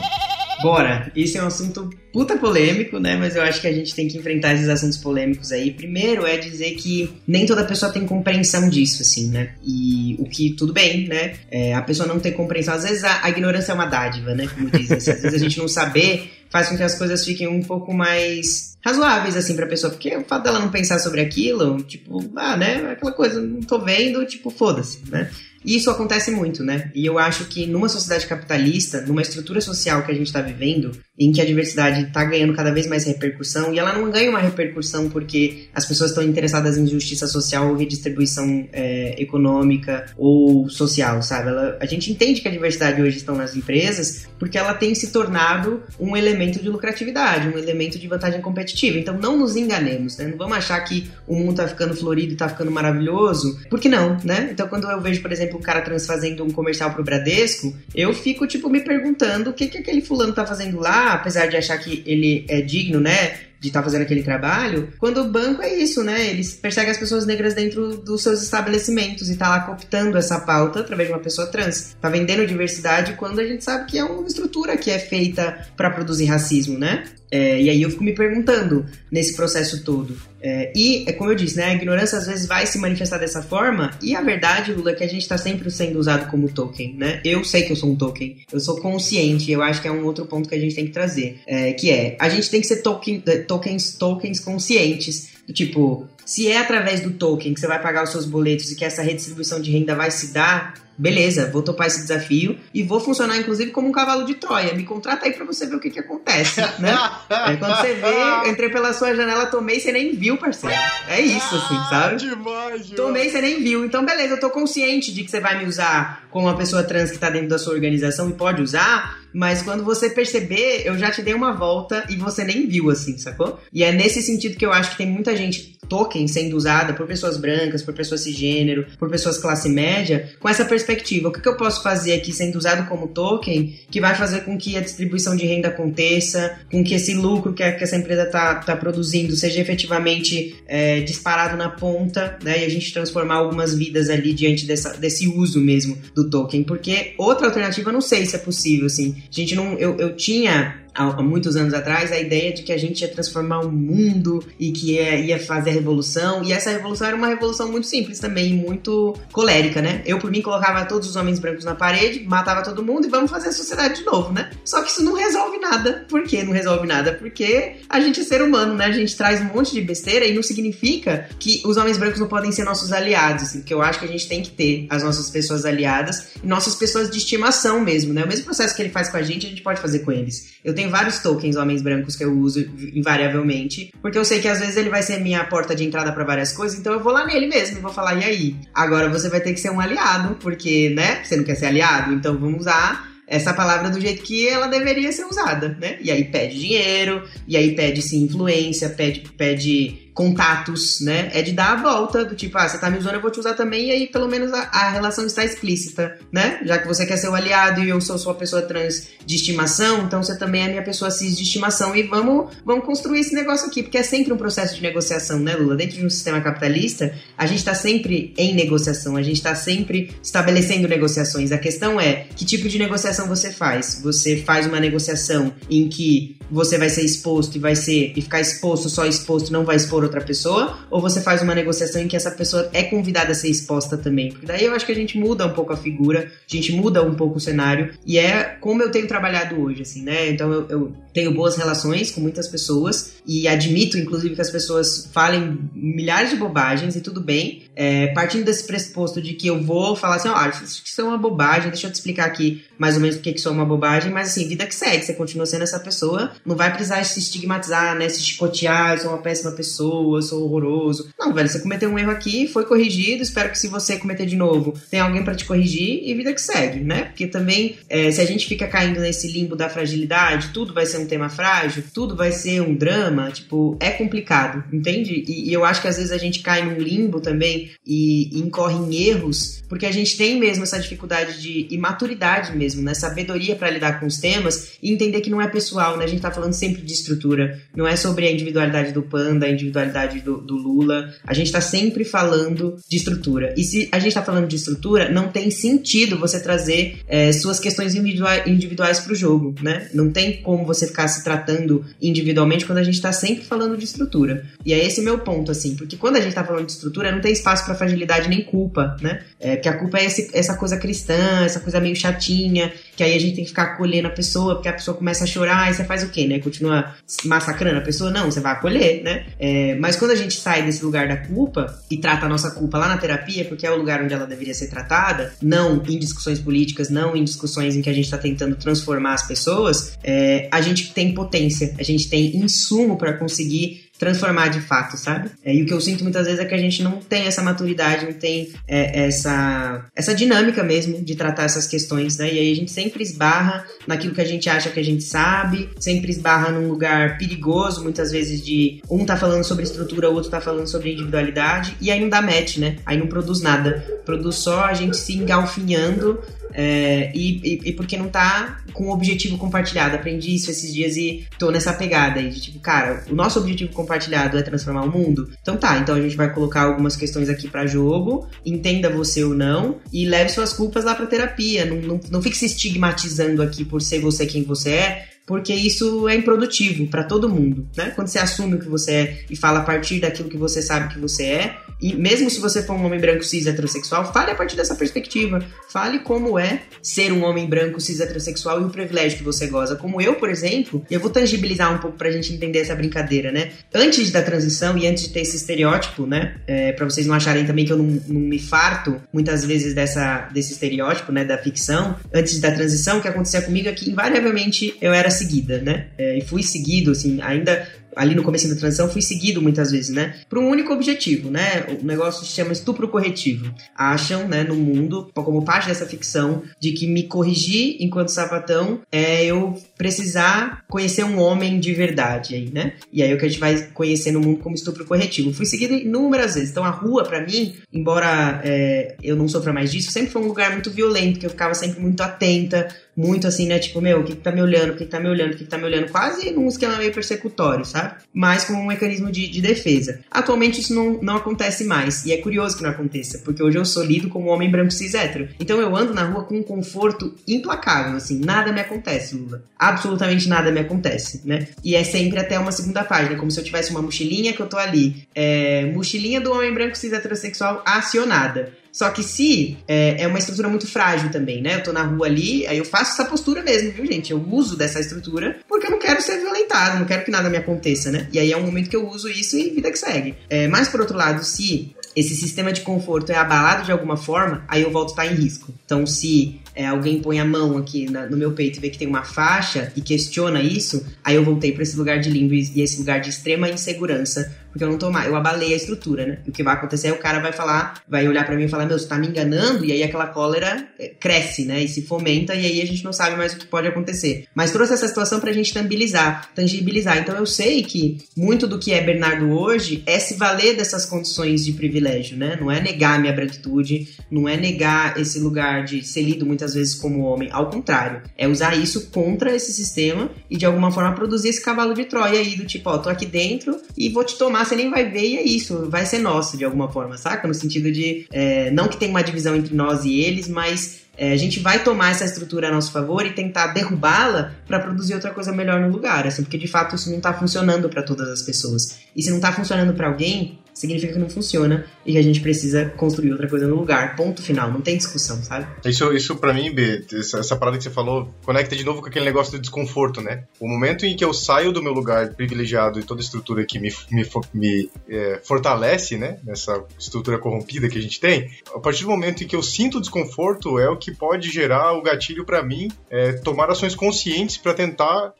Bora! Isso é um assunto puta polêmico, né? Mas eu acho que a gente tem que enfrentar esses assuntos polêmicos aí. Primeiro é dizer que nem toda pessoa tem compreensão disso, assim, né? E o que tudo bem, né? É, a pessoa não ter compreensão. Às vezes a, a, ignorância é uma dádiva, né? Como dizem. Assim, às vezes a gente não saber faz com que as coisas fiquem um pouco mais razoáveis, assim, pra pessoa. Porque o fato dela não pensar sobre aquilo, tipo, ah, né? Aquela coisa, não tô vendo, tipo, foda-se, né? E isso acontece muito, né? E eu acho que numa sociedade capitalista, numa estrutura social que a gente está vivendo, em que a diversidade está ganhando cada vez mais repercussão, e ela não ganha uma repercussão porque as pessoas estão interessadas em justiça social ou redistribuição é, econômica ou social, sabe? Ela, a gente entende que a diversidade hoje está nas empresas porque ela tem se tornado um elemento de lucratividade, um elemento de vantagem competitiva. Então não nos enganemos, né? Não vamos achar que o mundo está ficando florido e está ficando maravilhoso, porque não, né? Então quando eu vejo, por exemplo, um cara trans fazendo um comercial pro Bradesco, eu fico, tipo, me perguntando o que, que aquele fulano tá fazendo lá, apesar de achar que ele é digno, né? de estar fazendo aquele trabalho, quando o banco é isso, né? Eles perseguem as pessoas negras dentro dos seus estabelecimentos e tá lá cooptando essa pauta através de uma pessoa trans. Tá vendendo diversidade quando a gente sabe que é uma estrutura que é feita para produzir racismo, né? É, e aí eu fico me perguntando nesse processo todo. É, e, é como eu disse, né, a ignorância às vezes vai se manifestar dessa forma, e a verdade, Lula, é que a gente está sempre sendo usado como token, né? Eu sei que eu sou um token, eu sou consciente, eu acho que é um outro ponto que a gente tem que trazer, é, que é, a gente tem que ser token, é, tokens, tokens conscientes, tipo, se é através do token que você vai pagar os seus boletos e que essa redistribuição de renda vai se dar, beleza, vou topar esse desafio e vou funcionar inclusive como um cavalo de Troia. Me contrata aí pra você ver o que que acontece, né? (laughs) aí quando você vê, eu entrei pela sua janela, tomei, você nem viu, parceiro. É isso, assim, sabe? Demais, Tomei, você nem viu. Então, beleza, eu tô consciente de que você vai me usar como uma pessoa trans que tá dentro da sua organização e pode usar, mas quando você perceber, eu já te dei uma volta e você nem viu, assim, sacou? E é nesse sentido que eu acho que tem muita gente token sendo usada por pessoas brancas, por pessoas cisgênero, por pessoas classe média, com essa perspectiva. O que, que eu posso fazer aqui sendo usado como token que vai fazer com que a distribuição de renda aconteça, com que esse lucro que, essa empresa está tá produzindo seja efetivamente é, disparado na ponta, né? E a gente transformar algumas vidas ali diante dessa, desse uso mesmo do token. Porque outra alternativa eu não sei se é possível, assim. A gente não. Eu, eu tinha há, muitos anos atrás a ideia de que a gente ia transformar o mundo e que ia, ia fazer a revolução. E essa revolução era uma revolução muito simples também, muito colérica, né? Eu, por mim, colocava todos os homens brancos na parede, matava todo mundo e vamos fazer a sociedade de novo, né? Só que isso não resolve nada. Por que não resolve nada? Porque a gente é ser humano, né? A gente traz um monte de besteira e não significa que os homens brancos não podem ser nossos aliados, assim, que eu acho que a gente tem que ter as nossas pessoas aliadas e nossas pessoas de estimação mesmo, né? O mesmo processo que ele faz com a gente, a gente pode fazer com eles. Eu tenho tenho vários tokens homens brancos que eu uso invariavelmente, porque eu sei que às vezes ele vai ser minha porta de entrada para várias coisas, então eu vou lá nele mesmo e vou falar, e aí? Agora você vai ter que ser um aliado, porque, né, você não quer ser aliado, então vamos usar essa palavra do jeito que ela deveria ser usada, né? E aí pede dinheiro, e aí pede sim influência, pede, pede contatos, né? É de dar a volta, do tipo, ah, você tá me usando, eu vou te usar também, e aí pelo menos a, a, relação está explícita, né? Já que você quer ser o aliado e eu sou sua pessoa trans de estimação, então você também é minha pessoa cis de estimação, e vamos, vamos construir esse negócio aqui, porque é sempre um processo de negociação, né, Lula? Dentro de um sistema capitalista, a gente tá sempre em negociação, a gente tá sempre estabelecendo negociações. A questão é, que tipo de negociação você faz? Você faz uma negociação em que você vai ser exposto e vai ser, e ficar exposto, só exposto, não vai expor outra pessoa, ou você faz uma negociação em que essa pessoa é convidada a ser exposta também. Porque daí eu acho que a gente muda um pouco a figura, a gente muda um pouco o cenário, e é como eu tenho trabalhado hoje, assim, né? Então eu, eu tenho boas relações com muitas pessoas, e admito, inclusive, que as pessoas falem milhares de bobagens, e tudo bem, é, partindo desse pressuposto de que eu vou falar assim, ó, oh, isso é uma bobagem, deixa eu te explicar aqui mais ou menos o que isso é uma bobagem, mas assim, vida que segue, você continua sendo essa pessoa, não vai precisar se estigmatizar, né, se chicotear, eu sou uma péssima pessoa, eu sou horroroso. Não, velho, você cometeu um erro aqui, foi corrigido, espero que se você cometer de novo, tenha alguém para te corrigir e vida que segue, né? Porque também, é, se a gente fica caindo nesse limbo da fragilidade, tudo vai ser um tema frágil, tudo vai ser um drama, tipo, é complicado, entende? E, e eu acho que às vezes a gente cai num limbo também e, e incorre em erros, porque a gente tem mesmo essa dificuldade de imaturidade mesmo, né? Sabedoria para lidar com os temas e entender que não é pessoal, né? A gente tá falando sempre de estrutura, não é sobre a individualidade do Panda, a individualidade do, do Lula, a gente tá sempre falando de estrutura. E se a gente tá falando de estrutura, não tem sentido você trazer é, suas questões individuais, individuais pro jogo, né? Não tem como você ficar se tratando individualmente quando a gente tá sempre falando de estrutura. E é esse meu ponto, assim, porque quando a gente tá falando de estrutura, não tem espaço para fragilidade nem culpa, né? É, porque a culpa é esse, essa coisa cristã, essa coisa meio chatinha, que aí a gente tem que ficar acolhendo a pessoa, porque a pessoa começa a chorar, e você faz o quê, né? Continua massacrando a pessoa? Não, você vai acolher, né? É, mas quando a gente sai desse lugar da culpa e trata a nossa culpa lá na terapia, porque é o lugar onde ela deveria ser tratada, não em discussões políticas, não em discussões em que a gente está tentando transformar as pessoas, é, a gente tem potência, a gente tem insumo para conseguir transformar de fato, sabe? É, e o que eu sinto muitas vezes é que a gente não tem essa maturidade, não tem é, essa, essa dinâmica mesmo de tratar essas questões, né? E aí a gente sempre esbarra naquilo que a gente acha que a gente sabe, sempre esbarra num lugar perigoso, muitas vezes de um tá falando sobre estrutura, o outro tá falando sobre individualidade, e aí não dá match, né? Aí não produz nada. Produz só a gente se engalfinhando é, e, e, e porque não tá com o objetivo compartilhado. Aprendi isso esses dias e tô nessa pegada aí de tipo, cara, o nosso objetivo compartilhado é transformar o mundo. Então tá, então a gente vai colocar algumas questões aqui para jogo, entenda você ou não, e leve suas culpas lá pra terapia. Não, não, não fique se estigmatizando aqui por ser você quem você é, porque isso é improdutivo para todo mundo, né? Quando você assume o que você é e fala a partir daquilo que você sabe que você é, e mesmo se você for um homem branco cis heterossexual, fale a partir dessa perspectiva. Fale como é ser um homem branco cis heterossexual e o privilégio que você goza. Como eu, por exemplo, eu vou tangibilizar um pouco pra gente entender essa brincadeira, né? Antes da transição e antes de ter esse estereótipo, né? É, para vocês não acharem também que eu não, não, me farto muitas vezes dessa, desse estereótipo, né? Da ficção. Antes da transição, o que acontecia comigo é que invariavelmente eu era seguida, né? É, e fui seguido, assim, ainda ali no começo da transição, fui seguido muitas vezes, né? Por um único objetivo, né? O negócio se chama estupro corretivo. Acham, né, no mundo, como parte dessa ficção, de que me corrigir enquanto sapatão é eu precisar conhecer um homem de verdade aí, né? E aí é o que a gente vai conhecer no mundo como estupro corretivo. Fui seguido inúmeras vezes. Então a rua, para mim, embora é, eu não sofra mais disso, sempre foi um lugar muito violento, que eu ficava sempre muito atenta, muito assim, né? Tipo, meu, o que, que tá me olhando, o que, que tá me olhando, o que, que tá me olhando, quase num esquema meio persecutório, sabe? Mas como um mecanismo de, de defesa. Atualmente isso não, não acontece mais, e é curioso que não aconteça, porque hoje eu sou lido como um homem branco cis hétero. Então eu ando na rua com um conforto implacável, assim, nada me acontece, Lula. Absolutamente nada me acontece, né? E é sempre até uma segunda página, como se eu tivesse uma mochilinha que eu tô ali. É, mochilinha do homem branco cis heterossexual acionada. Só que se é, é, uma estrutura muito frágil também, né? Eu tô na rua ali, aí eu faço essa postura mesmo, viu, gente? Eu uso dessa estrutura porque eu não quero ser violentado, não quero que nada me aconteça, né? E aí é um momento que eu uso isso e vida que segue. É, mas por outro lado, se esse sistema de conforto é abalado de alguma forma, aí eu volto a estar em risco. Então, se é, alguém põe a mão aqui na, no meu peito e vê que tem uma faixa e questiona isso, aí eu voltei para esse lugar de limbo e, e esse lugar de extrema insegurança, porque eu não mais, eu abalei a estrutura, né? O que vai acontecer é o cara vai falar, vai olhar para mim e falar, meu, você tá me enganando, e aí aquela cólera é, cresce, né? E se fomenta, e aí a gente não sabe mais o que pode acontecer. Mas trouxe essa situação pra gente tangibilizar, tangibilizar. Então eu sei que muito do que é Bernardo hoje é se valer dessas condições de privilégio, né? Não é negar minha branquitude, não é negar esse lugar de ser lido muitas vezes como homem. Ao contrário, é usar isso contra esse sistema e de alguma forma produzir esse cavalo de Troia aí, do tipo, ó, tô aqui dentro e vou te tomar você nem vai ver e é isso, vai ser nosso de alguma forma, saca? No sentido de, é, não que tem uma divisão entre nós e eles, mas é, a gente vai tomar essa estrutura a nosso favor e tentar derrubá-la para produzir outra coisa melhor no lugar, assim, porque de fato isso não está funcionando para todas as pessoas. E se não está funcionando para alguém, significa que não funciona e que a gente precisa construir outra coisa no lugar. Ponto final, não tem discussão, sabe? Isso, isso para mim, B, essa, essa, parada que você falou, conecta de novo com aquele negócio do desconforto, né? O momento em que eu saio do meu lugar privilegiado e toda a estrutura que me, me, me é, fortalece, né? Nessa estrutura corrompida que a gente tem, a partir do momento em que eu sinto desconforto, é o que pode gerar o gatilho para mim é, tomar ações conscientes para tentar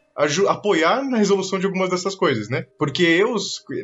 apoiar na resolução de algumas dessas coisas, né? Porque eu,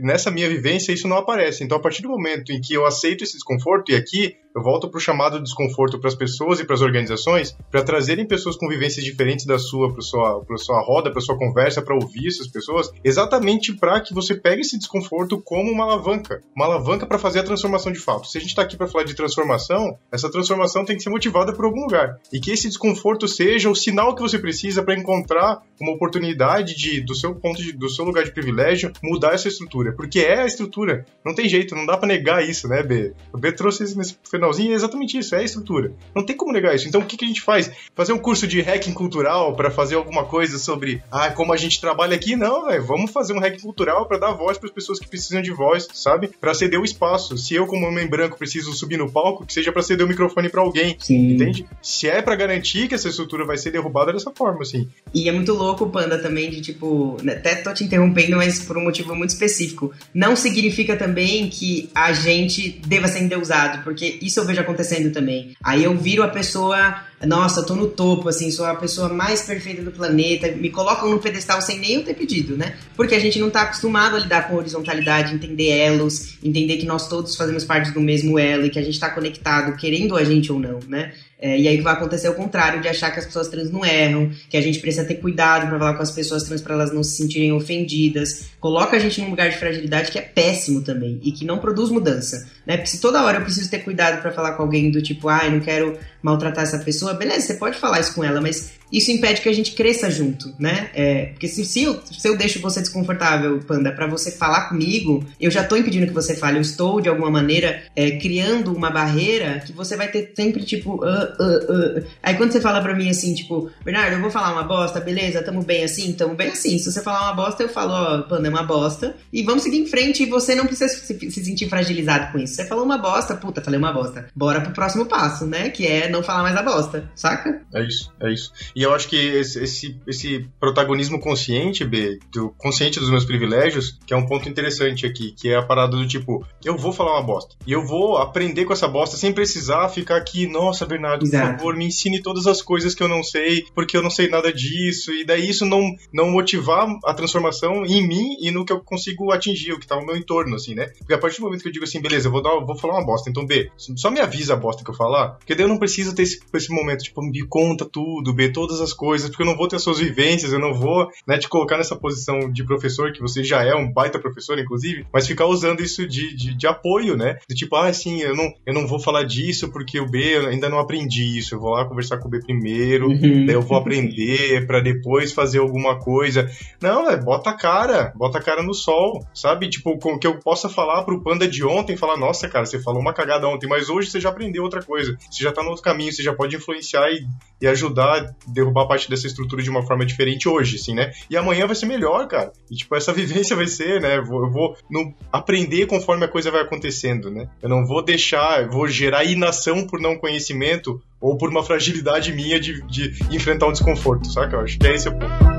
nessa minha vivência, isso não aparece. Então, a partir do momento em que eu aceito esse desconforto, e aqui eu volto para o chamado desconforto para as pessoas e para as organizações, para trazerem pessoas com vivências diferentes da sua, para sua, para sua roda, para sua conversa, para ouvir essas pessoas, exatamente para que você pegue esse desconforto como uma alavanca, uma alavanca para fazer a transformação de fato. Se a gente está aqui para falar de transformação, essa transformação tem que ser motivada por algum lugar e que esse desconforto seja o sinal que você precisa para encontrar uma oportunidade de, do seu ponto de, do seu lugar de privilégio, mudar essa estrutura, porque é a estrutura. Não tem jeito, não dá para negar isso, né, B? O B trouxe nesse fenômeno finalzinho é exatamente isso, é a estrutura. Não tem como negar isso. Então o que, que a gente faz? Fazer um curso de hacking cultural para fazer alguma coisa sobre ah, como a gente trabalha aqui? Não, véio, vamos fazer um hacking cultural para dar voz para as pessoas que precisam de voz, sabe? Para ceder o espaço. Se eu, como homem branco, preciso subir no palco, que seja para ceder o microfone para alguém. Sim. Entende? Se é para garantir que essa estrutura vai ser derrubada dessa forma, assim. E é muito louco, Panda, também, de tipo, né, até tô te interrompendo, mas por um motivo muito específico. Não significa também que a gente deva ser endeusado, porque isso eu vejo acontecendo também. Aí eu viro a pessoa, nossa, tô no topo, assim, sou a pessoa mais perfeita do planeta, me colocam no pedestal sem nem eu ter pedido, né? Porque a gente não tá acostumado a lidar com horizontalidade, entender elos, entender que nós todos fazemos parte do mesmo elo e que a gente tá conectado, querendo a gente ou não, né? É, e aí vai acontecer o contrário de achar que as pessoas trans não erram, que a gente precisa ter cuidado para falar com as pessoas trans para elas não se sentirem ofendidas. Coloca a gente num lugar de fragilidade que é péssimo também e que não produz mudança, né? Porque se toda hora eu preciso ter cuidado para falar com alguém do tipo, ah, não quero maltratar essa pessoa, beleza, você pode falar isso com ela, mas isso impede que a gente cresça junto, né? É, porque se, se, eu, se eu deixo você desconfortável, Panda, para você falar comigo, eu já tô impedindo que você fale. Eu estou, de alguma maneira, é, criando uma barreira que você vai ter sempre, tipo, uh, uh, uh. Aí quando você fala pra mim assim, tipo, Bernardo, eu vou falar uma bosta, beleza, tamo bem assim? Tamo bem assim. Se você falar uma bosta, eu falo, ó, Panda, é uma bosta. E vamos seguir em frente e você não precisa se, se sentir fragilizado com isso. Você falou uma bosta, puta, falei uma bosta. Bora pro próximo passo, né? Que é não falar mais a bosta, saca? É isso, é isso. E eu acho que esse, esse, esse protagonismo consciente, B, do, consciente dos meus privilégios, que é um ponto interessante aqui, que é a parada do tipo, eu vou falar uma bosta. E eu vou aprender com essa bosta sem precisar ficar aqui, nossa, Bernardo, Exato. por favor, me ensine todas as coisas que eu não sei, porque eu não sei nada disso. E daí isso não, não motivar a transformação em mim e no que eu consigo atingir, o que tá no meu entorno, assim, né? Porque a partir do momento que eu digo assim, beleza, eu vou, dar, vou falar uma bosta, então B, só me avisa a bosta que eu falar, porque daí eu não preciso ter esse, esse momento, tipo, me conta tudo, B, todas as coisas porque eu não vou ter as suas vivências, eu não vou né, te colocar nessa posição de professor, que você já é um baita professor, inclusive, mas ficar usando isso de, de, de apoio, né? Do tipo, ah, sim, eu não, eu não vou falar disso porque o B eu ainda não aprendi isso, eu vou lá conversar com o B primeiro, uhum. daí eu vou aprender para depois fazer alguma coisa. Não, é bota a cara, bota a cara no sol, sabe? Tipo, que eu possa falar pro panda de ontem, falar, nossa, cara, você falou uma cagada ontem, mas hoje você já aprendeu outra coisa, você já tá no outro caminho, você já pode influenciar e, e ajudar derrubar parte dessa estrutura de uma forma diferente hoje, assim, né? E amanhã vai ser melhor, cara. E, tipo, essa (laughs) vivência vai ser, né? Eu vou, no, aprender conforme a coisa vai acontecendo, né? Eu não vou deixar, vou gerar inação por não conhecimento ou por uma fragilidade minha de, de enfrentar um desconforto, saca? Eu acho que é esse o ponto.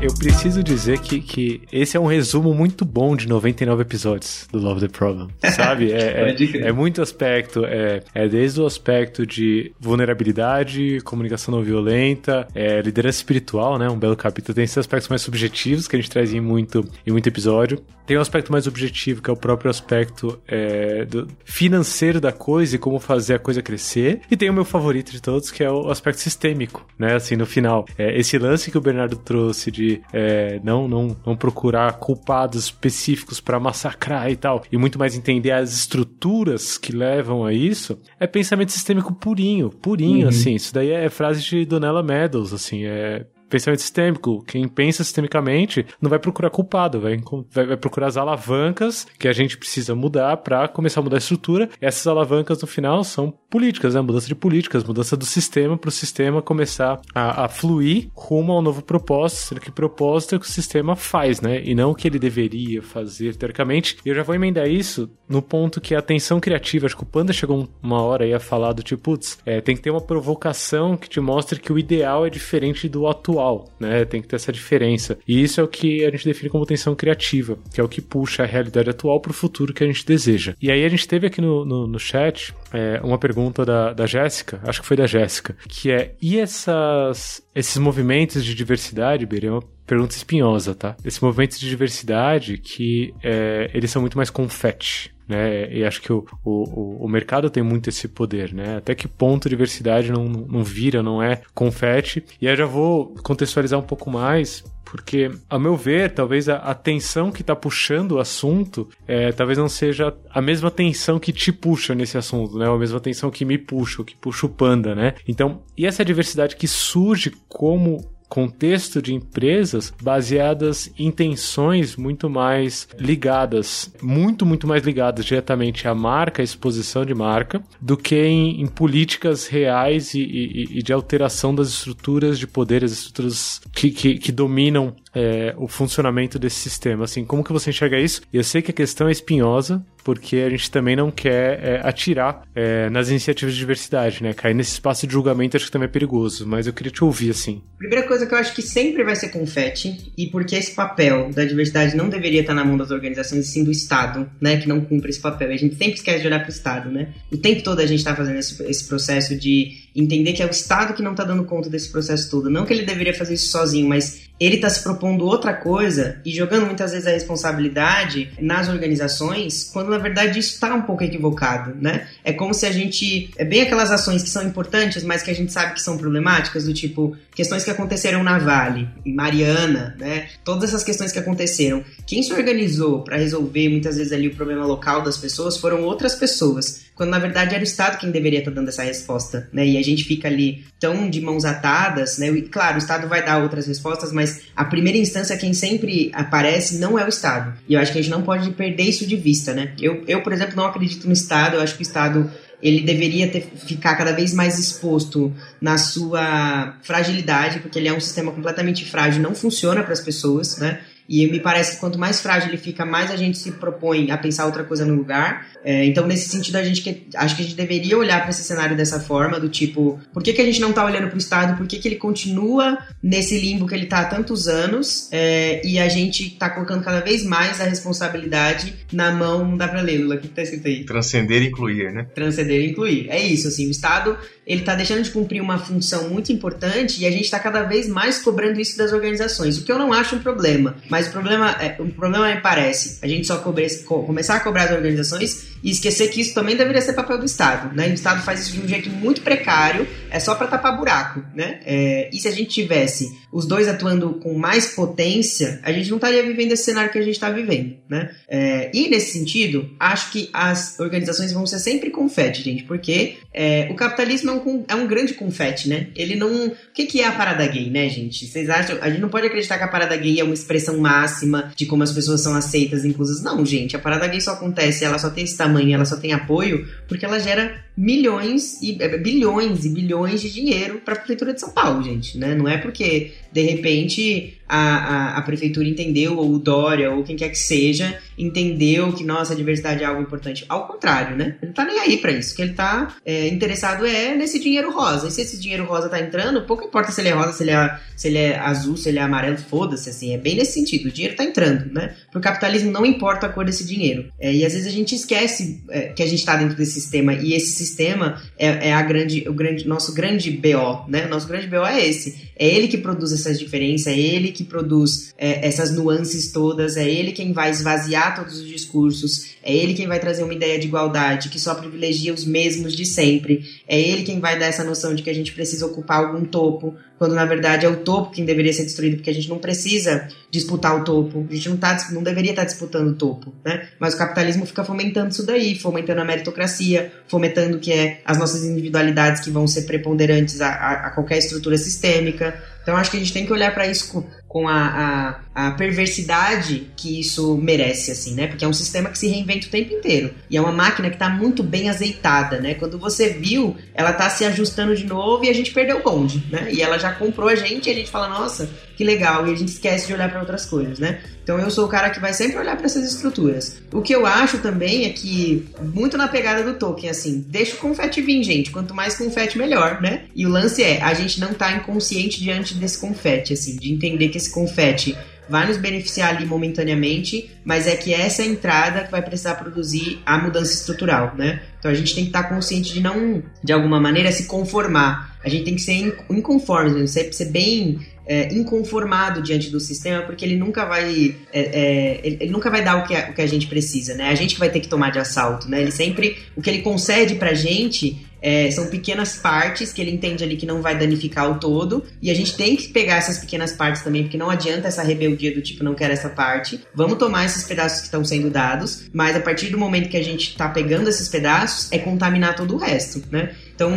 Eu preciso dizer que, que esse é um resumo muito bom de 99 episódios do Love the Problem, (laughs) sabe? É, é, é, muito aspecto, é, é desde o aspecto de vulnerabilidade, comunicação não violenta, é, liderança espiritual, né? Um belo capítulo. Tem esses aspectos mais subjetivos que a gente traz em muito, em muito episódio. Tem um aspecto mais objetivo, que é o próprio aspecto é, do financeiro da coisa e como fazer a coisa crescer. E tem o meu favorito de todos, que é o aspecto sistêmico, né? Assim, no final. É, esse lance que o Bernardo trouxe de é, não, não, não procurar culpados específicos para massacrar e tal, e muito mais entender as estruturas que levam a isso, é pensamento sistêmico purinho, purinho, uhum. assim. Isso daí é frase de Donella Meadows, assim, é pensamento sistêmico. Quem pensa sistemicamente não vai procurar culpado, vai, vai, procurar as alavancas que a gente precisa mudar para começar a mudar a estrutura. Essas alavancas no final são políticas, né? Mudança de políticas, mudança do sistema para o sistema começar a, a, fluir rumo ao novo propósito, sendo que propósito é o que o sistema faz, né? E não o que ele deveria fazer, teoricamente. E eu já vou emendar isso no ponto que a atenção criativa, acho que o Panda chegou uma hora aí a falar do tipo, putz, é, tem que ter uma provocação que te mostre que o ideal é diferente do atual atual, né? Tem que ter essa diferença. E isso é o que a gente define como tensão criativa, que é o que puxa a realidade atual para o futuro que a gente deseja. E aí a gente teve aqui no, no, no chat é, uma pergunta da, da Jéssica, acho que foi da Jéssica, que é: e essas, esses movimentos de diversidade, Beira, é uma pergunta espinhosa, tá? Esses movimentos de diversidade que é, eles são muito mais confete, né? E acho que o, o, o mercado tem muito esse poder, né? Até que ponto diversidade não, não vira, não é confete. E aí já vou contextualizar um pouco mais, porque, a meu ver, talvez a, tensão que está puxando o assunto é, talvez não seja a mesma tensão que te puxa nesse assunto, né? Ou a mesma tensão que me puxa, que puxa o panda, né? Então, e essa diversidade que surge como contexto de empresas baseadas em tensões muito mais ligadas, muito, muito mais ligadas diretamente à marca, à exposição de marca, do que em, em políticas reais e, e, e, de alteração das estruturas de poder, as estruturas que, que, que dominam é, o funcionamento desse sistema. Assim, como que você enxerga isso? Eu sei que a questão é espinhosa, porque a gente também não quer é, atirar é, nas iniciativas de diversidade, né? Cair nesse espaço de julgamento acho que também é perigoso, mas eu queria te ouvir, assim. Primeira coisa que eu acho que sempre vai ser confete, e porque esse papel da diversidade não deveria estar na mão das organizações, e sim do Estado, né? Que não cumpre esse papel. A gente sempre esquece de olhar para o Estado, né? O tempo todo a gente está fazendo esse, esse processo de entender que é o Estado que não está dando conta desse processo todo. Não que ele deveria fazer isso sozinho, mas ele está se propondo outra coisa e jogando muitas vezes a responsabilidade nas organizações, quando na verdade isso está um pouco equivocado, né? É como se a gente. É bem aquelas ações que são importantes, mas que a gente sabe que são problemáticas, do tipo questões que aconteceram na Vale, em Mariana, né? Todas essas questões que aconteceram. Quem se organizou para resolver muitas vezes ali o problema local das pessoas foram outras pessoas quando na verdade era o Estado quem deveria estar dando essa resposta, né? E a gente fica ali tão de mãos atadas, né? E, claro, o Estado vai dar outras respostas, mas a primeira instância quem sempre aparece não é o Estado. E eu acho que a gente não pode perder isso de vista, né? Eu, eu por exemplo, não acredito no Estado, eu acho que o Estado ele deveria ter, ficar cada vez mais exposto na sua fragilidade, porque ele é um sistema completamente frágil, não funciona para as pessoas, né? E me parece que quanto mais frágil ele fica, mais a gente se propõe a pensar outra coisa no lugar. É, então, nesse sentido, a gente que, acho que a gente deveria olhar para esse cenário dessa forma, do tipo, por que, que a gente não está olhando para o Estado, por que, que ele continua nesse limbo que ele está há tantos anos, é, e a gente está colocando cada vez mais a responsabilidade na mão da Pralênula. O que está escrito aí? Transcender e incluir, né? Transcender e incluir. É isso, assim, o Estado ele está deixando de cumprir uma função muito importante e a gente está cada vez mais cobrando isso das organizações, o que eu não acho um problema. Mas o problema, é, o problema me parece a gente só cobre, começar a cobrar as organizações e esquecer que isso também deveria ser papel do Estado, né? O Estado faz isso de um jeito muito precário, é só para tapar buraco, né? É, e se a gente tivesse os dois atuando com mais potência, a gente não estaria vivendo esse cenário que a gente está vivendo, né? É, e nesse sentido, acho que as organizações vão ser sempre confete, gente, porque é, o capitalismo é um, é um grande confete, né? Ele não. O que, que é a parada gay, né, gente? Vocês acham? A gente não pode acreditar que a parada gay é uma expressão máxima de como as pessoas são aceitas, inclusas. Não, gente, a parada gay só acontece, ela só tem esse tamanho, ela só tem apoio, porque ela gera milhões e é, bilhões e bilhões de dinheiro para a prefeitura de São Paulo, gente, né? Não é porque de repente a, a, a, prefeitura entendeu, ou o Dória, ou quem quer que seja, entendeu que, nossa, a diversidade é algo importante. Ao contrário, né? Ele não tá nem aí para isso. O que ele tá é, interessado é nesse dinheiro rosa. E se esse dinheiro rosa tá entrando, pouco importa se ele é rosa, se ele é, se ele é azul, se ele é amarelo, foda-se, assim. É bem nesse sentido. O dinheiro tá entrando, né? Pro capitalismo não importa a cor desse dinheiro. É, e às vezes a gente esquece é, que a gente tá dentro desse sistema. E esse sistema é, é a grande, o grande, nosso grande BO, né? Nosso grande BO é esse. É ele que produz essas diferenças, é ele que produz é, essas nuances todas, é ele quem vai esvaziar todos os discursos, é ele quem vai trazer uma ideia de igualdade que só privilegia os mesmos de sempre, é ele quem vai dar essa noção de que a gente precisa ocupar algum topo, quando na verdade é o topo quem deveria ser destruído, porque a gente não precisa disputar o topo, a gente não, tá, não deveria estar tá disputando o topo, né? Mas o capitalismo fica fomentando isso daí, fomentando a meritocracia, fomentando que é as nossas individualidades que vão ser preponderantes a, a, a qualquer estrutura sistêmica. Então acho que a gente tem que olhar para isso com, com a, a, a, perversidade que isso merece, assim, né? Porque é um sistema que se reinventa o tempo inteiro. E é uma máquina que está muito bem azeitada, né? Quando você viu, ela está se ajustando de novo e a gente perdeu o bonde, né? E ela já comprou a gente e a gente fala, nossa, que legal, e a gente esquece de olhar para outras coisas, né? Então eu sou o cara que vai sempre olhar para essas estruturas. O que eu acho também é que, muito na pegada do Tolkien, assim, deixa o confete vir, gente. Quanto mais confete, melhor, né? E o lance é, a gente não tá inconsciente diante desse confete, assim, de entender que esse confete vai nos beneficiar ali momentaneamente, mas é que essa é entrada que vai precisar produzir a mudança estrutural, né? Então a gente tem que estar consciente de não, de alguma maneira, se conformar. A gente tem que ser inconforme, ser, ser bem é, inconformado diante do sistema, porque ele nunca vai é, é, ele, nunca vai dar o que, a, o que a gente precisa, né? A gente que vai ter que tomar de assalto, né? Ele sempre o que ele concede pra gente é, são pequenas partes que ele entende ali que não vai danificar o todo. E a gente tem que pegar essas pequenas partes também, porque não adianta essa rebeldia do tipo, não quero essa parte. Vamos tomar esses pedaços que estão sendo dados, mas a partir do momento que a gente tá pegando esses pedaços, é contaminar todo o resto, né? Então,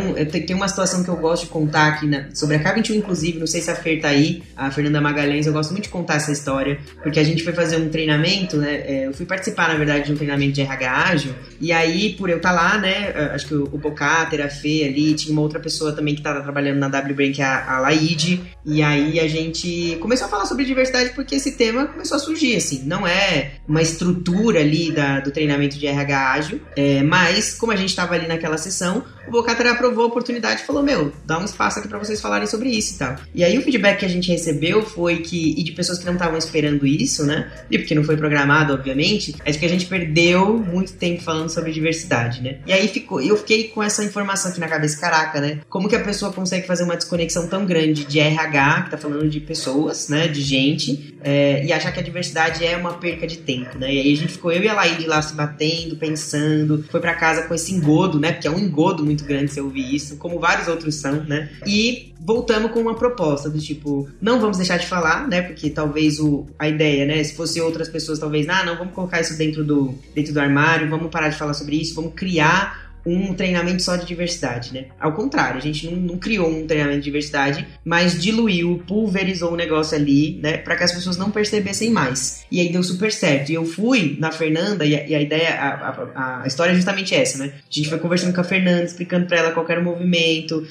tem uma situação que eu gosto de contar aqui sobre a K21, inclusive, não sei se a Fer tá aí, a Fernanda Magalhães, eu gosto muito de contar essa história, porque a gente foi fazer um treinamento, né? É, eu fui participar, na verdade, de um treinamento de RH ágil, e aí, por eu estar tá lá, né? Acho que o, Bocater, a Fê ali, tinha uma outra pessoa também que estava trabalhando na WBrain, que a, a Laide, e aí a gente começou a falar sobre diversidade porque esse tema começou a surgir, assim. Não é uma estrutura ali da, do treinamento de RH ágil, é, mas como a gente estava ali naquela sessão, o Bocater aprovou a oportunidade e falou: Meu, dá um espaço aqui pra vocês falarem sobre isso e tal. E aí o feedback que a gente recebeu foi que, e de pessoas que não estavam esperando isso, né? E porque não foi programado, obviamente, é de que a gente perdeu muito tempo falando sobre diversidade, né? E aí ficou, eu fiquei com essa informação aqui na cabeça, caraca, né? Como que a pessoa consegue fazer uma desconexão tão grande de RH, que tá falando de pessoas, né? De gente, é, e achar que a diversidade é uma perca de tempo, né? E aí a gente ficou, eu e a Laíde lá se batendo, pensando, foi para casa com esse engodo, né? Porque é um engodo muito grande se ouvir isso, como vários outros são, né? E voltamos com uma proposta do tipo, não vamos deixar de falar, né? Porque talvez o, a ideia, né? Se fosse outras pessoas, talvez, ah, não, vamos colocar isso dentro do, dentro do armário, vamos parar de falar sobre isso, vamos criar um treinamento só de diversidade, né? Ao contrário, a gente não, não, criou um treinamento de diversidade, mas diluiu, pulverizou o negócio ali, né? Para que as pessoas não percebessem mais. E aí deu super certo. E eu fui na Fernanda, e a, e a ideia, a, a, a, história é justamente essa, né? A gente foi conversando com a Fernanda, explicando para ela qual era o movimento,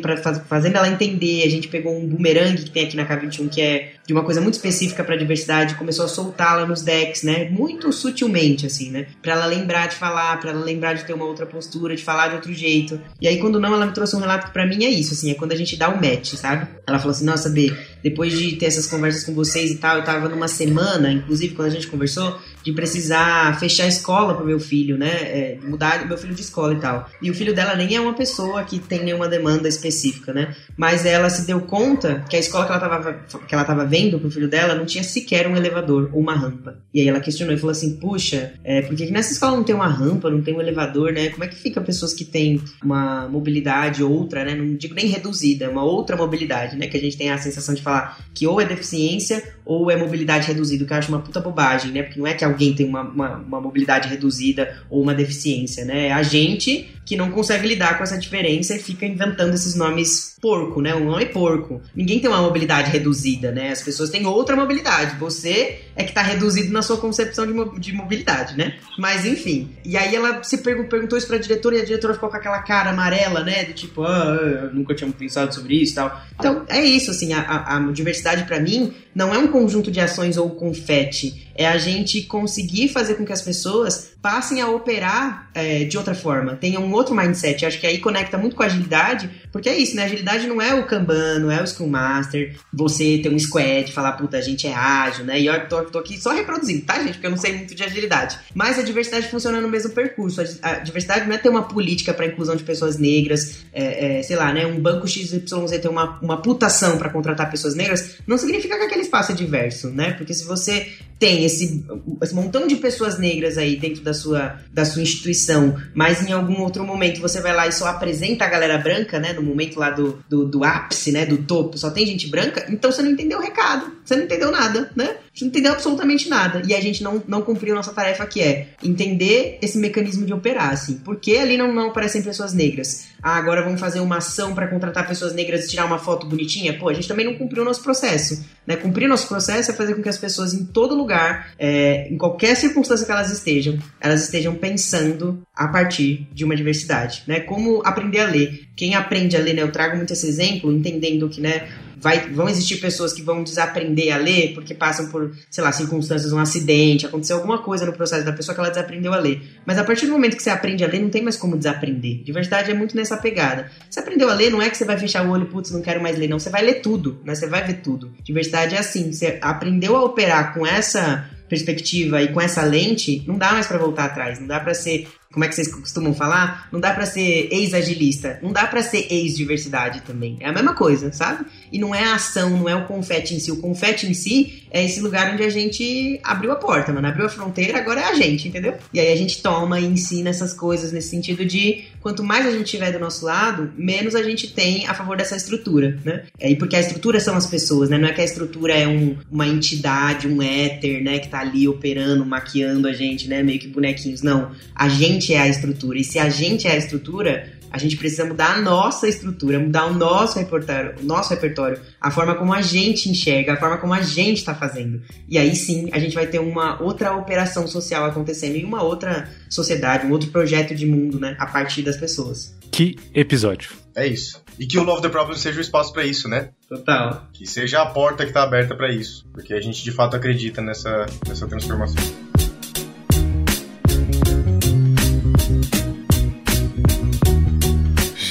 pra, fazendo ela entender. A gente pegou um boomerang que tem aqui na K21, que é de uma coisa muito específica para diversidade, começou a soltá-la nos decks, né? Muito sutilmente, assim, né? Para ela lembrar de falar, para ela lembrar de ter uma outra postura, de falar de outro jeito. E aí, quando não, ela me trouxe um relato que para mim é isso, assim, é quando a gente dá o um match, sabe? Ela falou assim: Nossa, B, depois de ter essas conversas com vocês e tal, eu tava numa semana, inclusive quando a gente conversou, de precisar fechar a escola pro meu filho, né? É, mudar meu filho de escola e tal. E o filho dela nem é uma pessoa que tem nenhuma demanda específica, né? Mas ela se deu conta que a escola que ela tava, que ela tava vendo pro filho dela não tinha sequer um elevador ou uma rampa. E aí ela questionou e falou assim: puxa, é, por que nessa escola não tem uma rampa, não tem um elevador, né? Como é que fica pessoas que têm uma mobilidade outra, né? Não digo nem reduzida, uma outra mobilidade, né? Que a gente tem a sensação de falar que ou é deficiência ou é mobilidade reduzida, que eu acho uma puta bobagem, né? Porque não é que alguém tem uma, uma, uma mobilidade reduzida ou uma deficiência, né? É a gente que não consegue lidar com essa diferença e fica inventando esses nomes porco, né? O nome é porco. Ninguém tem uma mobilidade reduzida, né? As pessoas têm outra mobilidade. Você é que tá reduzido na sua concepção de, de mobilidade, né? Mas enfim. E aí ela se pergun perguntou isso pra diretora e a diretora ficou com aquela cara amarela, né? Do tipo, ah, eu nunca tinha pensado sobre isso e tal. Então é isso, assim, a, a, a diversidade para mim não é um conjunto de ações ou confete. É a gente conseguir fazer com que as pessoas passem a operar é, de outra forma, tenham um outro mindset. Acho que aí conecta muito com a agilidade, porque é isso, né? Agilidade não é o Kanban, não é o Scrum Master, você ter um squad, falar, puta, a gente é ágil, né? E eu tô, tô aqui só reproduzindo, tá, gente? Porque eu não sei muito de agilidade. Mas a diversidade funciona no mesmo percurso. A, a diversidade não é ter uma política para inclusão de pessoas negras, é, é, sei lá, né? Um banco XYZ ter uma, uma putação para contratar pessoas negras, não significa que aquele espaço é diverso, né? Porque se você tem esse, esse montão de pessoas negras aí dentro da sua, da sua instituição, mas em algum outro momento você vai lá e só apresenta a galera branca, né? No momento lá do, do, do ápice, né? Do topo, só tem gente branca, então você não entendeu o recado, você não entendeu nada, né? Você não entendeu absolutamente nada. E a gente não, não cumpriu nossa tarefa que é entender esse mecanismo de operar, assim. Por que ali não, não aparecem pessoas negras? Ah, agora vamos fazer uma ação para contratar pessoas negras e tirar uma foto bonitinha? Pô, a gente também não cumpriu o nosso processo. Né? Cumprir nosso processo é fazer com que as pessoas em todo lugar, é, em qualquer circunstância que elas estejam, elas estejam pensando a partir de uma diversidade. Né? Como aprender a ler. Quem aprende a ler, né? Eu trago muito esse exemplo, entendendo que, né? Vai, vão existir pessoas que vão desaprender a ler porque passam por, sei lá, circunstâncias, um acidente, aconteceu alguma coisa no processo da pessoa que ela desaprendeu a ler. Mas a partir do momento que você aprende a ler, não tem mais como desaprender. De verdade, é muito nessa pegada. Você aprendeu a ler, não é que você vai fechar o olho, putz, não quero mais ler, não. Você vai ler tudo, né? Você vai ver tudo. Diversidade é assim, você aprendeu a operar com essa perspectiva e com essa lente, não dá mais para voltar atrás, não dá para ser como é que vocês costumam falar? Não dá para ser ex-agilista, não dá para ser ex-diversidade também. É a mesma coisa, sabe? E não é a ação, não é o confete em si. O confete em si é esse lugar onde a gente abriu a porta, mano. Abriu a fronteira, agora é a gente, entendeu? E aí a gente toma e ensina essas coisas nesse sentido de quanto mais a gente tiver do nosso lado, menos a gente tem a favor dessa estrutura, né? É, e porque a estrutura são as pessoas, né? Não é que a estrutura é um, uma entidade, um éter, né? Que tá ali operando, maquiando a gente, né? Meio que bonequinhos. Não. A gente gente é a estrutura. E se a gente é a estrutura, a gente precisa mudar a nossa estrutura, mudar o nosso repertório, o nosso repertório, a forma como a gente enxerga, a forma como a gente está fazendo. E aí sim, a gente vai ter uma outra operação social acontecendo e uma outra sociedade, um outro projeto de mundo, né, a partir das pessoas. Que episódio. É isso. E que o Love the Problem seja o espaço para isso, né? Total. Que seja a porta que tá aberta para isso, porque a gente de fato acredita nessa, nessa transformação.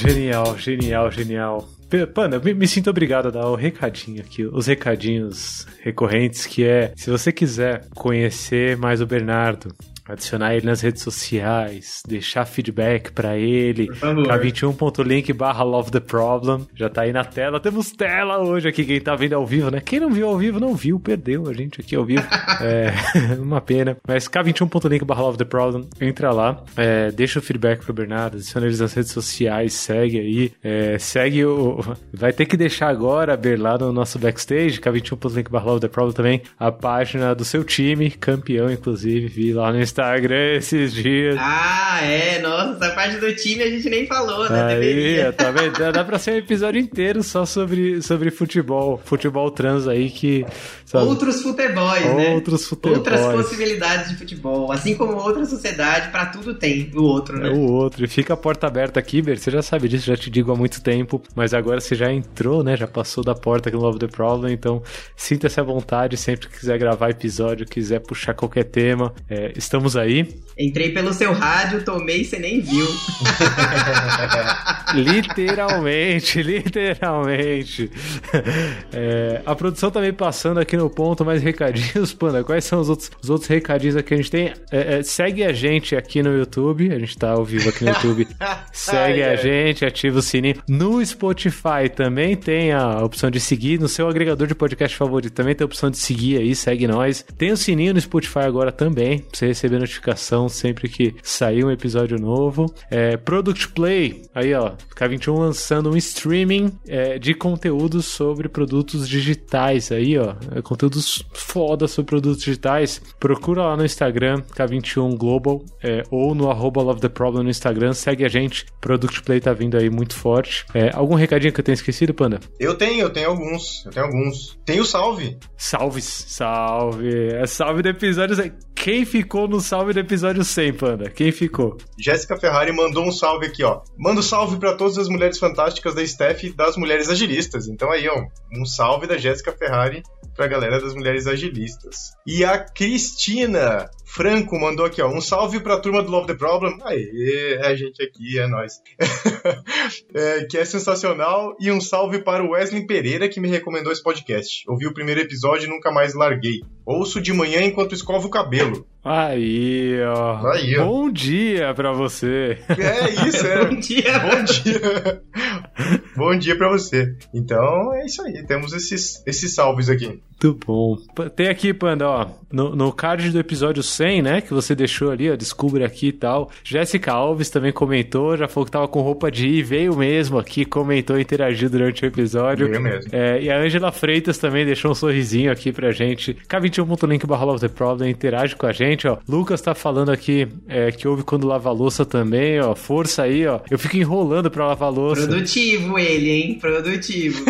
Genial, genial, genial. Panda, me, me sinto obrigado a dar o recadinho aqui, os recadinhos recorrentes, que é, se você quiser conhecer mais o Bernardo, adicionar ele nas redes sociais, deixar feedback pra ele, Por favor. k21.link barra love the problem, já tá aí na tela, temos tela hoje aqui, quem tá vendo ao vivo, né? Quem não viu ao vivo, não viu, perdeu a gente aqui ao vivo, (laughs) é (laughs) uma pena, mas k21.link barra love the problem, entra lá, é, deixa o feedback pro Bernardo, adiciona eles nas redes sociais, segue aí, é, segue o... (laughs) Vai ter que deixar agora, Ber, lá no nosso backstage, k21.link barra love the problem também, a página do seu time, campeão inclusive, vi lá no Instagram esses dias. Ah, é, nossa, essa parte do time a gente nem falou, né? Aí, Deveria. tá vendo? Dá- Dá pra ser um episódio inteiro só sobre, sobre futebol. Futebol trans aí que. sabe? Outros futebols, né? Outros futebols. Outras possibilidades de futebol. Assim como outra sociedade, pra tudo tem o outro, É né? o outro. E fica a porta aberta aqui, Ber. Você já sabe disso, já te digo há muito tempo. Mas agora você já entrou, né? Já passou da porta aqui no Love the Problem. Então, sinta-se à vontade sempre que quiser gravar episódio, quiser puxar qualquer tema. é, estamos aí. Entrei pelo seu rádio, tomei e você nem viu. (laughs) Literalmente, literalmente. É, a produção também passando aqui no ponto, mais recadinhos, Panda. Quais são os outros, os outros recadinhos aqui que a gente tem? É, é, segue a gente aqui no YouTube. A gente tá ao vivo aqui no YouTube. (laughs) segue a gente, ativa o sininho. No Spotify também tem a opção de seguir. No seu agregador de podcast favorito também tem a opção de seguir aí, segue nós. Tem o sininho no Spotify agora também, pra você receber notificação sempre que sair um episódio novo. É, Product Play, aí ó, K21 lançando um streaming é, de conteúdos sobre produtos digitais aí, ó. É, conteúdos foda sobre produtos digitais. Procura lá no Instagram, K21 Global, é, ou no arroba Love the Problem no Instagram. Segue a gente. Product Play tá vindo aí muito forte. É, algum recadinho que eu tenho esquecido, Panda? Eu tenho, eu tenho alguns. Eu tenho alguns. Tem o salve. Salve, salve. É salve do episódio 100. Quem ficou no salve do episódio 100, Panda? Quem ficou? Jéssica Ferrari mandou um salve aqui, ó. Manda um salve pra todas as mulheres fantásticas da Steph e das mulheres agilistas. Então aí, ó, um salve da Jéssica Ferrari pra galera das mulheres agilistas. E a Cristina Franco mandou aqui, ó, um salve pra turma do Love the Problem. Aê, é a gente aqui, é nós. (laughs) É, que é sensacional. E um salve para o Wesley Pereira, que me recomendou esse podcast. Ouvi o primeiro episódio e nunca mais larguei. Ouço de manhã enquanto escovo o cabelo. Aí, ó. Aí, ó. Bom dia pra você. É isso, é. (laughs) Bom dia. Bom dia. Bom dia pra você. Então é isso aí. Temos esses, esses salves aqui. Muito bom. Tem aqui, Panda, ó, no, no card do episódio 100, né, que você deixou ali, ó, descubra aqui e tal. Jéssica Alves também comentou, já falou que tava com roupa de ir, veio mesmo aqui, comentou, interagiu durante o episódio. Veio mesmo. É, e a Angela Freitas também deixou um sorrisinho aqui pra gente. K21.link barra Love the Problem, interage com a gente, ó. Lucas tá falando aqui é, que ouve quando lava a louça também, ó. Força aí, ó. Eu fico enrolando pra lavar a louça. Produtivo ele, hein? Produtivo.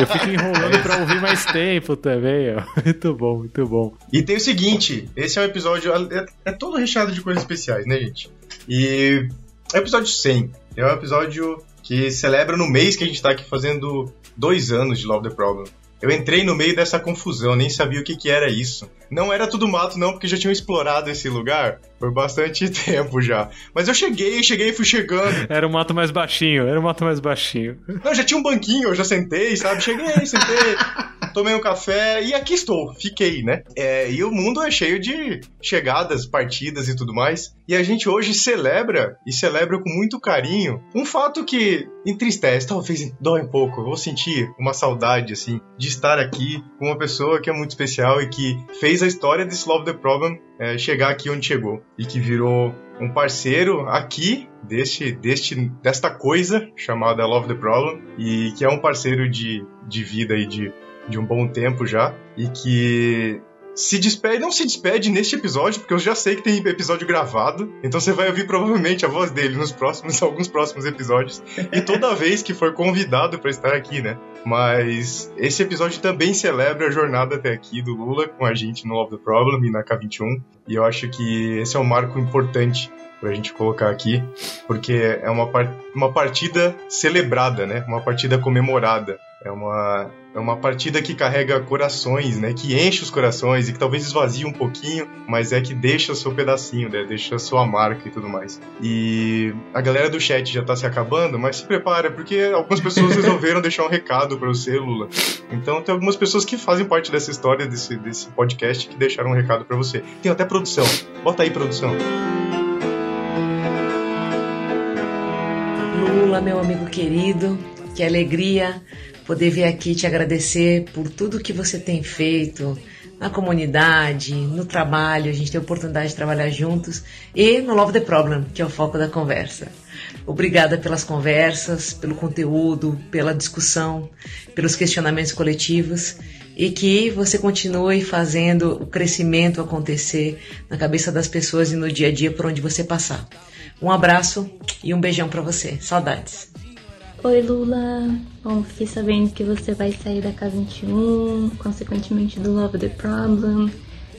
Eu fico enrolando pra ouvir mais tempo também, ó. (laughs) Muito bom, muito bom. E tem o seguinte: esse é um episódio. É, é todo recheado de coisas especiais, né, gente? E é o episódio 100. É um episódio que celebra no mês que a gente tá aqui fazendo dois anos de Love the Problem. Eu entrei no meio dessa confusão, nem sabia o que, que era isso. Não era tudo mato, não, porque já tinham explorado esse lugar por bastante (laughs) tempo já. Mas eu cheguei, cheguei, fui chegando. Era um mato mais baixinho, era um mato mais baixinho. Não, já tinha um banquinho, eu já sentei, sabe? Cheguei, sentei, (laughs) tomei um café e aqui estou, fiquei, né? É, e o mundo é cheio de chegadas, partidas e tudo mais. E a gente hoje celebra, e celebra com muito carinho, um fato que entristece, talvez dói um pouco. Eu vou sentir uma saudade, assim, de estar aqui com uma pessoa que é muito especial e que fez a história desse Love the Problem é, chegar aqui onde chegou. E que virou um parceiro aqui deste, deste, desta coisa chamada Love the Problem e que é um parceiro de, de vida e de, de um bom tempo já e que se despede, não se despede neste episódio, porque eu já sei que tem episódio gravado, então você vai ouvir provavelmente a voz dele nos próximos, (laughs) alguns próximos episódios, e toda vez que for convidado para estar aqui, né? Mas esse episódio também celebra a jornada até aqui do Lula com a gente no Love the Problem e na K21, e eu acho que esse é um marco importante pra gente colocar aqui, porque é uma, par uma partida celebrada, né? Uma partida comemorada. É uma, é uma partida que carrega corações, né? Que enche os corações e que talvez esvazie um pouquinho, mas é que deixa o seu pedacinho, né? Deixa a sua marca e tudo mais. E a galera do chat já tá se acabando, mas se prepara, porque algumas pessoas (laughs) resolveram deixar um recado para você, Lula. Então tem algumas pessoas que fazem parte dessa história, desse, desse podcast, que deixaram um recado para você. Tem até produção. Bota aí, produção. Lula, meu amigo querido, que alegria poder vir aqui te agradecer por tudo que você tem feito na comunidade, no trabalho, a gente tem a oportunidade de trabalhar juntos e no Love the Problem, que é o foco da conversa. Obrigada pelas conversas, pelo conteúdo, pela discussão, pelos questionamentos coletivos e que você continue fazendo o crescimento acontecer na cabeça das pessoas e no dia a dia por onde você passar. Um abraço e um beijão para você. Saudades. Oi Lula, bom, fiquei sabendo que você vai sair da K21, consequentemente do Love the Problem.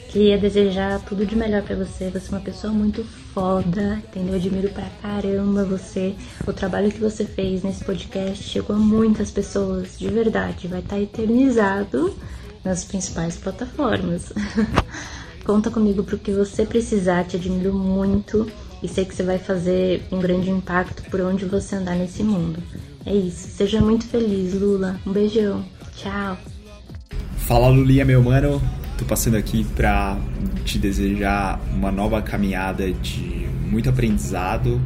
Queria desejar tudo de melhor para você. Você é uma pessoa muito foda, entendeu? Eu admiro pra caramba você. O trabalho que você fez nesse podcast chegou a muitas pessoas, de verdade. Vai estar tá eternizado nas principais plataformas. (laughs) Conta comigo pro que você precisar, te admiro muito e sei que você vai fazer um grande impacto por onde você andar nesse mundo. É isso. Seja muito feliz, Lula. Um beijão. Tchau. Fala, Lulinha, meu mano. Tô passando aqui pra te desejar uma nova caminhada de muito aprendizado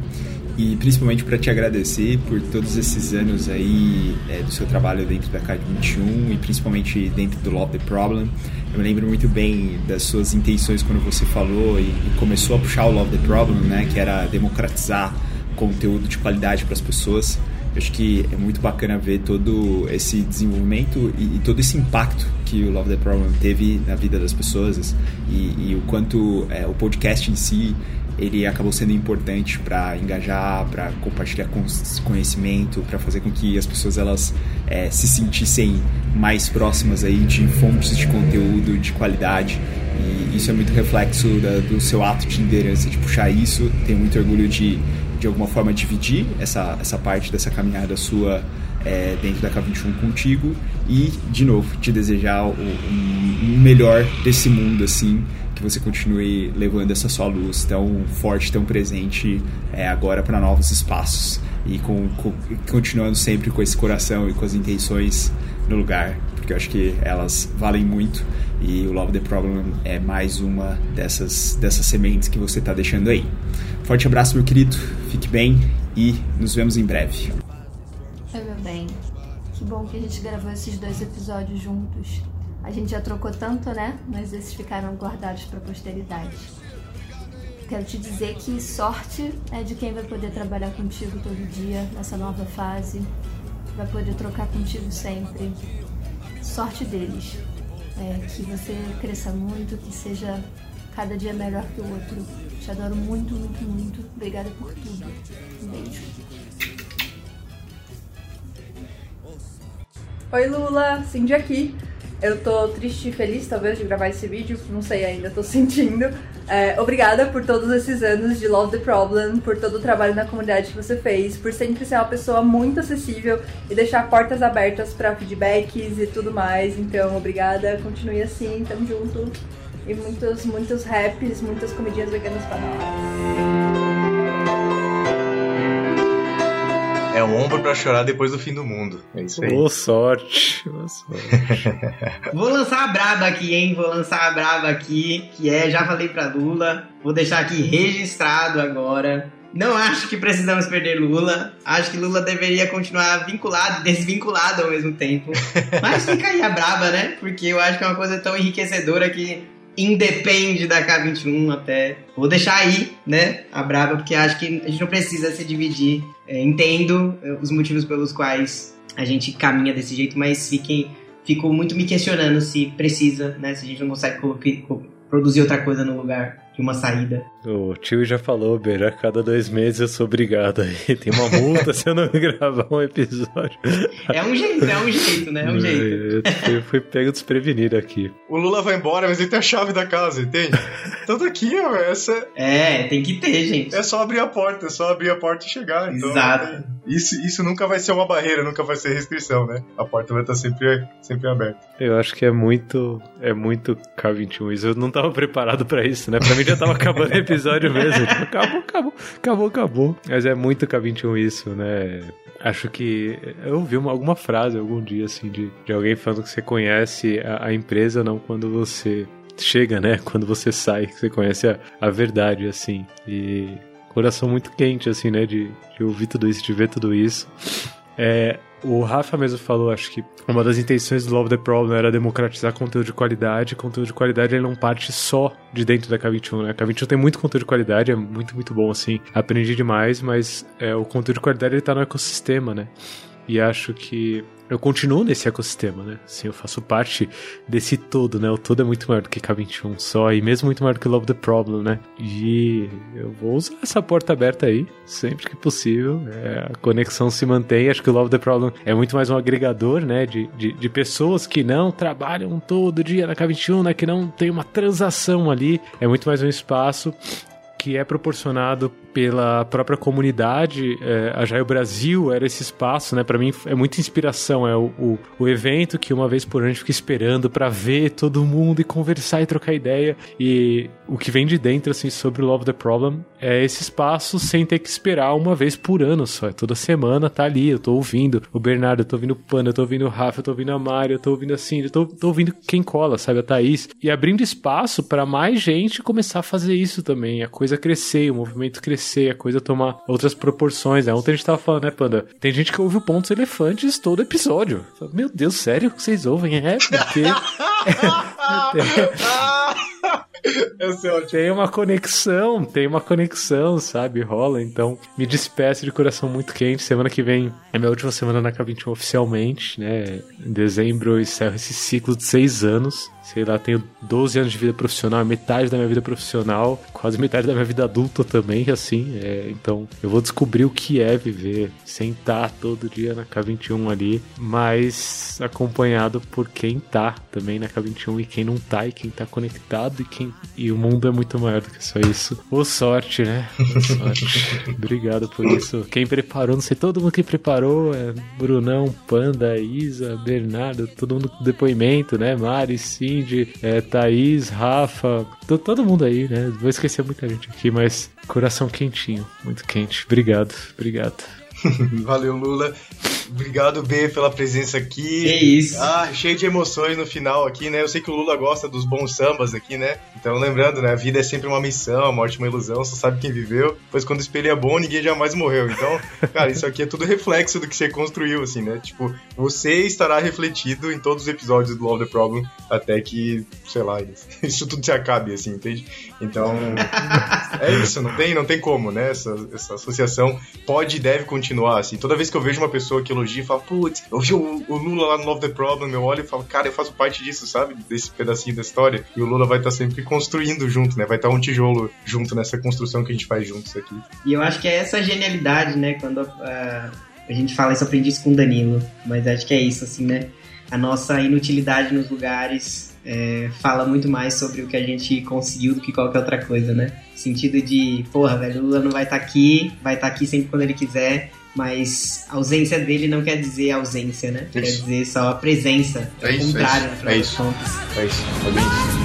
e principalmente para te agradecer por todos esses anos aí é, do seu trabalho dentro da K21 e principalmente dentro do Love the Problem. Eu me lembro muito bem das suas intenções quando você falou e, e começou a puxar o Love the Problem, né, que era democratizar conteúdo de qualidade para as pessoas. Eu acho que é muito bacana ver todo esse desenvolvimento e, e, todo esse impacto que o Love the Problem teve na vida das pessoas e, e o quanto é, o podcast em si ele acabou sendo importante para engajar, para compartilhar conhecimento, para fazer com que as pessoas elas é, se sentissem mais próximas aí de fontes de conteúdo de qualidade e isso é muito reflexo da, do seu ato de liderança de puxar isso. Tenho muito orgulho de de alguma forma dividir essa, essa parte dessa caminhada sua é, dentro da K21 contigo e, de novo, te desejar o, um, melhor desse mundo, assim, você continue levando essa sua luz tão forte, tão presente é, agora para novos espaços e com, com, continuando sempre com esse coração e com as intenções no lugar, porque eu acho que elas valem muito e o Love the Problem é mais uma dessas, dessas sementes que você está deixando aí. Forte abraço, meu querido. Fique bem e nos vemos em breve. Oi, meu bem. Que bom que a gente gravou esses dois episódios juntos. A gente já trocou tanto, né? Mas esses ficaram guardados para a posteridade. Quero te dizer que sorte é de quem vai poder trabalhar contigo todo dia nessa nova fase, vai poder trocar contigo sempre. Sorte deles. É, que você cresça muito, que seja cada dia melhor que o outro. Te adoro muito, muito, muito. Obrigada por tudo. Um beijo. Oi Lula, Cindy aqui. Eu tô triste e feliz, talvez, de gravar esse vídeo, não sei ainda, tô (laughs) sentindo. É, obrigada por todos esses anos de Love the Problem, por todo o trabalho na comunidade que você fez, por sempre ser uma pessoa muito acessível e deixar portas abertas para feedbacks e tudo mais. Então, obrigada, continue assim, tamo junto e muitos, muitos raps, muitas comidinhas veganas para nós. É um ombro para chorar depois do fim do mundo. É isso aí. Boa sorte. Boa sorte. (laughs) Vou lançar a braba aqui, hein? Vou lançar a braba aqui, que é, já falei pra Lula. Vou deixar aqui registrado agora. Não acho que precisamos perder Lula. Acho que Lula deveria continuar vinculado e desvinculado ao mesmo tempo. (laughs) Mas fica aí a braba, né? Porque eu acho que é uma coisa tão enriquecedora que independe da K21 até. Vou deixar aí, né, a braba, porque acho que a gente não precisa se dividir. É, entendo é, os motivos pelos quais a gente caminha desse jeito, mas fiquem, fico muito me questionando se precisa, né, se a gente não consegue produzir outra coisa no lugar. De uma saída. O tio já falou, Beira, a cada dois meses eu sou obrigado aí. Tem uma multa se eu não gravar um episódio. É um jeito, é um jeito, né? É um jeito. Eu fui, pego desprevenido aqui. O Lula vai embora, mas ele tem a chave da casa, entende? Então tá aqui, ó, essa... É, tem que ter, gente. É só abrir a porta, é só abrir a porta e chegar. Então, Exato. Isso, isso nunca vai ser uma barreira, nunca vai ser restrição, né? A porta vai estar sempre, sempre aberta. Eu acho que é muito, é muito K21 isso. Eu não tava preparado pra isso, né? Pra mim já tava (laughs) acabando o episódio mesmo. Tipo, acabou, acabou, acabou, acabou. Mas é muito K21 isso, né? Acho que eu ouvi uma, alguma frase algum dia, assim, de, de alguém falando que você conhece a, a empresa não quando você chega, né? (laughs) Quando você sai, que você conhece a, a verdade, assim. E coração muito quente, assim, né? De, de ouvir tudo isso, de ver tudo isso. É, o Rafa mesmo falou, acho que uma das intenções do Love the Problem era democratizar conteúdo de qualidade. Conteúdo de qualidade ele não parte só de dentro da K21, né? A K21 tem muito conteúdo de qualidade, é muito, muito bom, assim. Aprendi demais, mas é, o conteúdo de qualidade ele tá no ecossistema, né? E acho que eu continuo nesse ecossistema, né? Assim, eu faço parte desse todo, né? O todo é muito maior do que K21 só, e mesmo muito maior do que Love the Problem, né? E eu vou usar essa porta aberta aí, sempre que possível. É, a conexão se mantém. Acho que o Love the Problem é muito mais um agregador, né? De, de, de pessoas que não trabalham todo dia na K21, né? Que não tem uma transação ali. É muito mais um espaço que é proporcionado pela própria comunidade. É, a Jaio Brasil era esse espaço, né? Para mim é muita inspiração. É o, o, o, evento que uma vez por ano a gente fica esperando para ver todo mundo e conversar e trocar ideia. E o que vem de dentro, assim, sobre Love the Problem é esse espaço sem ter que esperar uma vez por ano só. É toda semana tá ali. Eu tô ouvindo o Bernardo, eu tô ouvindo o Panda, eu tô ouvindo o Rafa, eu tô ouvindo a Mari, eu tô ouvindo assim, eu tô, tô ouvindo quem cola, sabe? A Thaís. E abrindo espaço para mais gente começar a fazer isso também. A coisa crescer, o movimento crescer, a coisa tomar outras proporções. Né? Ontem a gente tava falando, né, Panda? Tem gente que ouve o Pontos Elefantes todo episódio. Meu Deus, sério que vocês ouvem? É, porque. (laughs) (laughs) (laughs) Tem uma conexão, tem uma conexão, sabe? Rola. Então, me despeço de coração muito quente. Semana que vem é minha última semana na K21 oficialmente, né? Em dezembro eu encerro esse ciclo de seis anos. Sei lá, tenho 12 anos de vida profissional, metade da minha vida profissional, quase metade da minha vida adulta também, assim. É, então, eu vou descobrir o que é viver sem estar todo dia na K21 ali, mas acompanhado por quem tá também na K21 e quem não tá, e quem tá conectado, e quem. E o mundo é muito maior do que só isso. Ô sorte, né? Ô sorte. (laughs) Obrigado por isso. Quem preparou, não sei, todo mundo que preparou é Brunão, Panda, Isa, Bernardo, todo mundo com depoimento, né? Mari. Cindy, é, Thaís, Rafa, todo mundo aí, né? Vou esquecer muita gente aqui, mas coração quentinho, muito quente. Obrigado, obrigado. (laughs) Valeu, Lula. Obrigado, B, pela presença aqui. Que isso. Ah, cheio de emoções no final aqui, né? Eu sei que o Lula gosta dos bons sambas aqui, né? Então, lembrando, né? A vida é sempre uma missão, a morte é uma ilusão, só sabe quem viveu. Pois quando o espelho é bom, ninguém jamais morreu. Então, cara, isso aqui é tudo reflexo do que você construiu, assim, né? Tipo, você estará refletido em todos os episódios do Love the Problem até que, sei lá, (laughs) isso tudo se acabe, assim, entende? Então, é isso, não tem, não tem como, né? Essa, essa associação pode e deve continuar, assim. Toda vez que eu vejo uma pessoa que elogia e fala, putz, eu vi o, o, Lula lá no Love the Problem, eu olho e falo, cara, eu faço parte disso, sabe? Desse pedacinho da história. E o Lula vai estar tá sempre construindo junto, né? Vai estar tá um tijolo junto nessa construção que a gente faz juntos aqui. E eu acho que é essa genialidade, né? Quando uh, a gente fala isso, aprendi isso com o Danilo. Mas acho que é isso, assim, né? A nossa inutilidade nos lugares é, fala muito mais sobre o que a gente conseguiu do que qualquer outra coisa, né? Sentido de, porra, velho, o Lula não vai estar tá aqui, vai estar tá aqui sempre quando ele quiser, mas a ausência dele não quer dizer ausência, né? Isso. Quer dizer só a presença. É, é o contrário, é isso, é isso. É isso. É isso.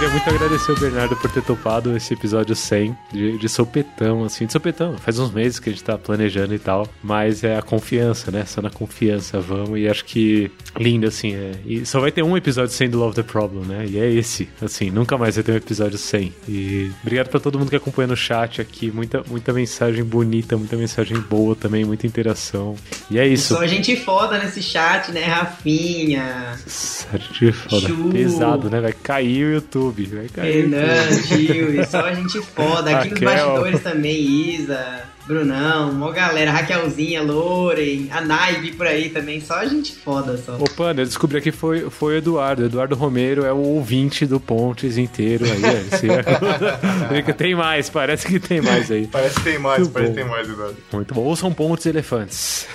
Queria muito agradecer o Bernardo por ter topado esse episódio 100 de, de sopetão, assim, de sopetão. Faz uns meses que a gente tá planejando e tal, mas é a confiança, né? Só na confiança, vamos. E acho que lindo, assim, é. E só vai ter um episódio 100 do Love the Problem, né? E é esse, assim, nunca mais vai ter um episódio 100. E obrigado pra todo mundo que acompanha no chat aqui. Muita, muita mensagem bonita, muita mensagem boa também, muita interação. E é isso. E só gente foda nesse chat, né? Rafinha. Gente foda. Pesado, né? Vai cair o YouTube. YouTube. Vai cair. Renan, tio, e só a gente foda. Aqui nos Raquel. bastidores também, Isa, Brunão, mó galera, Raquelzinha, Loren, a Naive por aí também, só a gente foda só. Ô, Panda, eu descobri que foi, foi o Eduardo. Eduardo Romero é o ouvinte do Pontes inteiro aí. Esse é- (laughs) tem mais, parece que tem mais aí. Parece que tem mais, Muito parece que bom. tem mais, Eduardo. Muito bom. Ouçam Pontes Elefantes.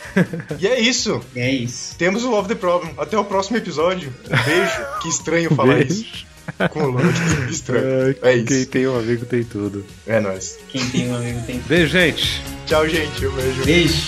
E é isso. É isso. Temos o Love the Problem. Até o próximo episódio. Um beijo. que estranho falar Beijo. isso. Com o Love, que estranho. É isso. Quem tem um amigo tem tudo. É nóis. Quem tem um amigo tem Beijo, gente. Tchau, gente. Um beijo. Beijo.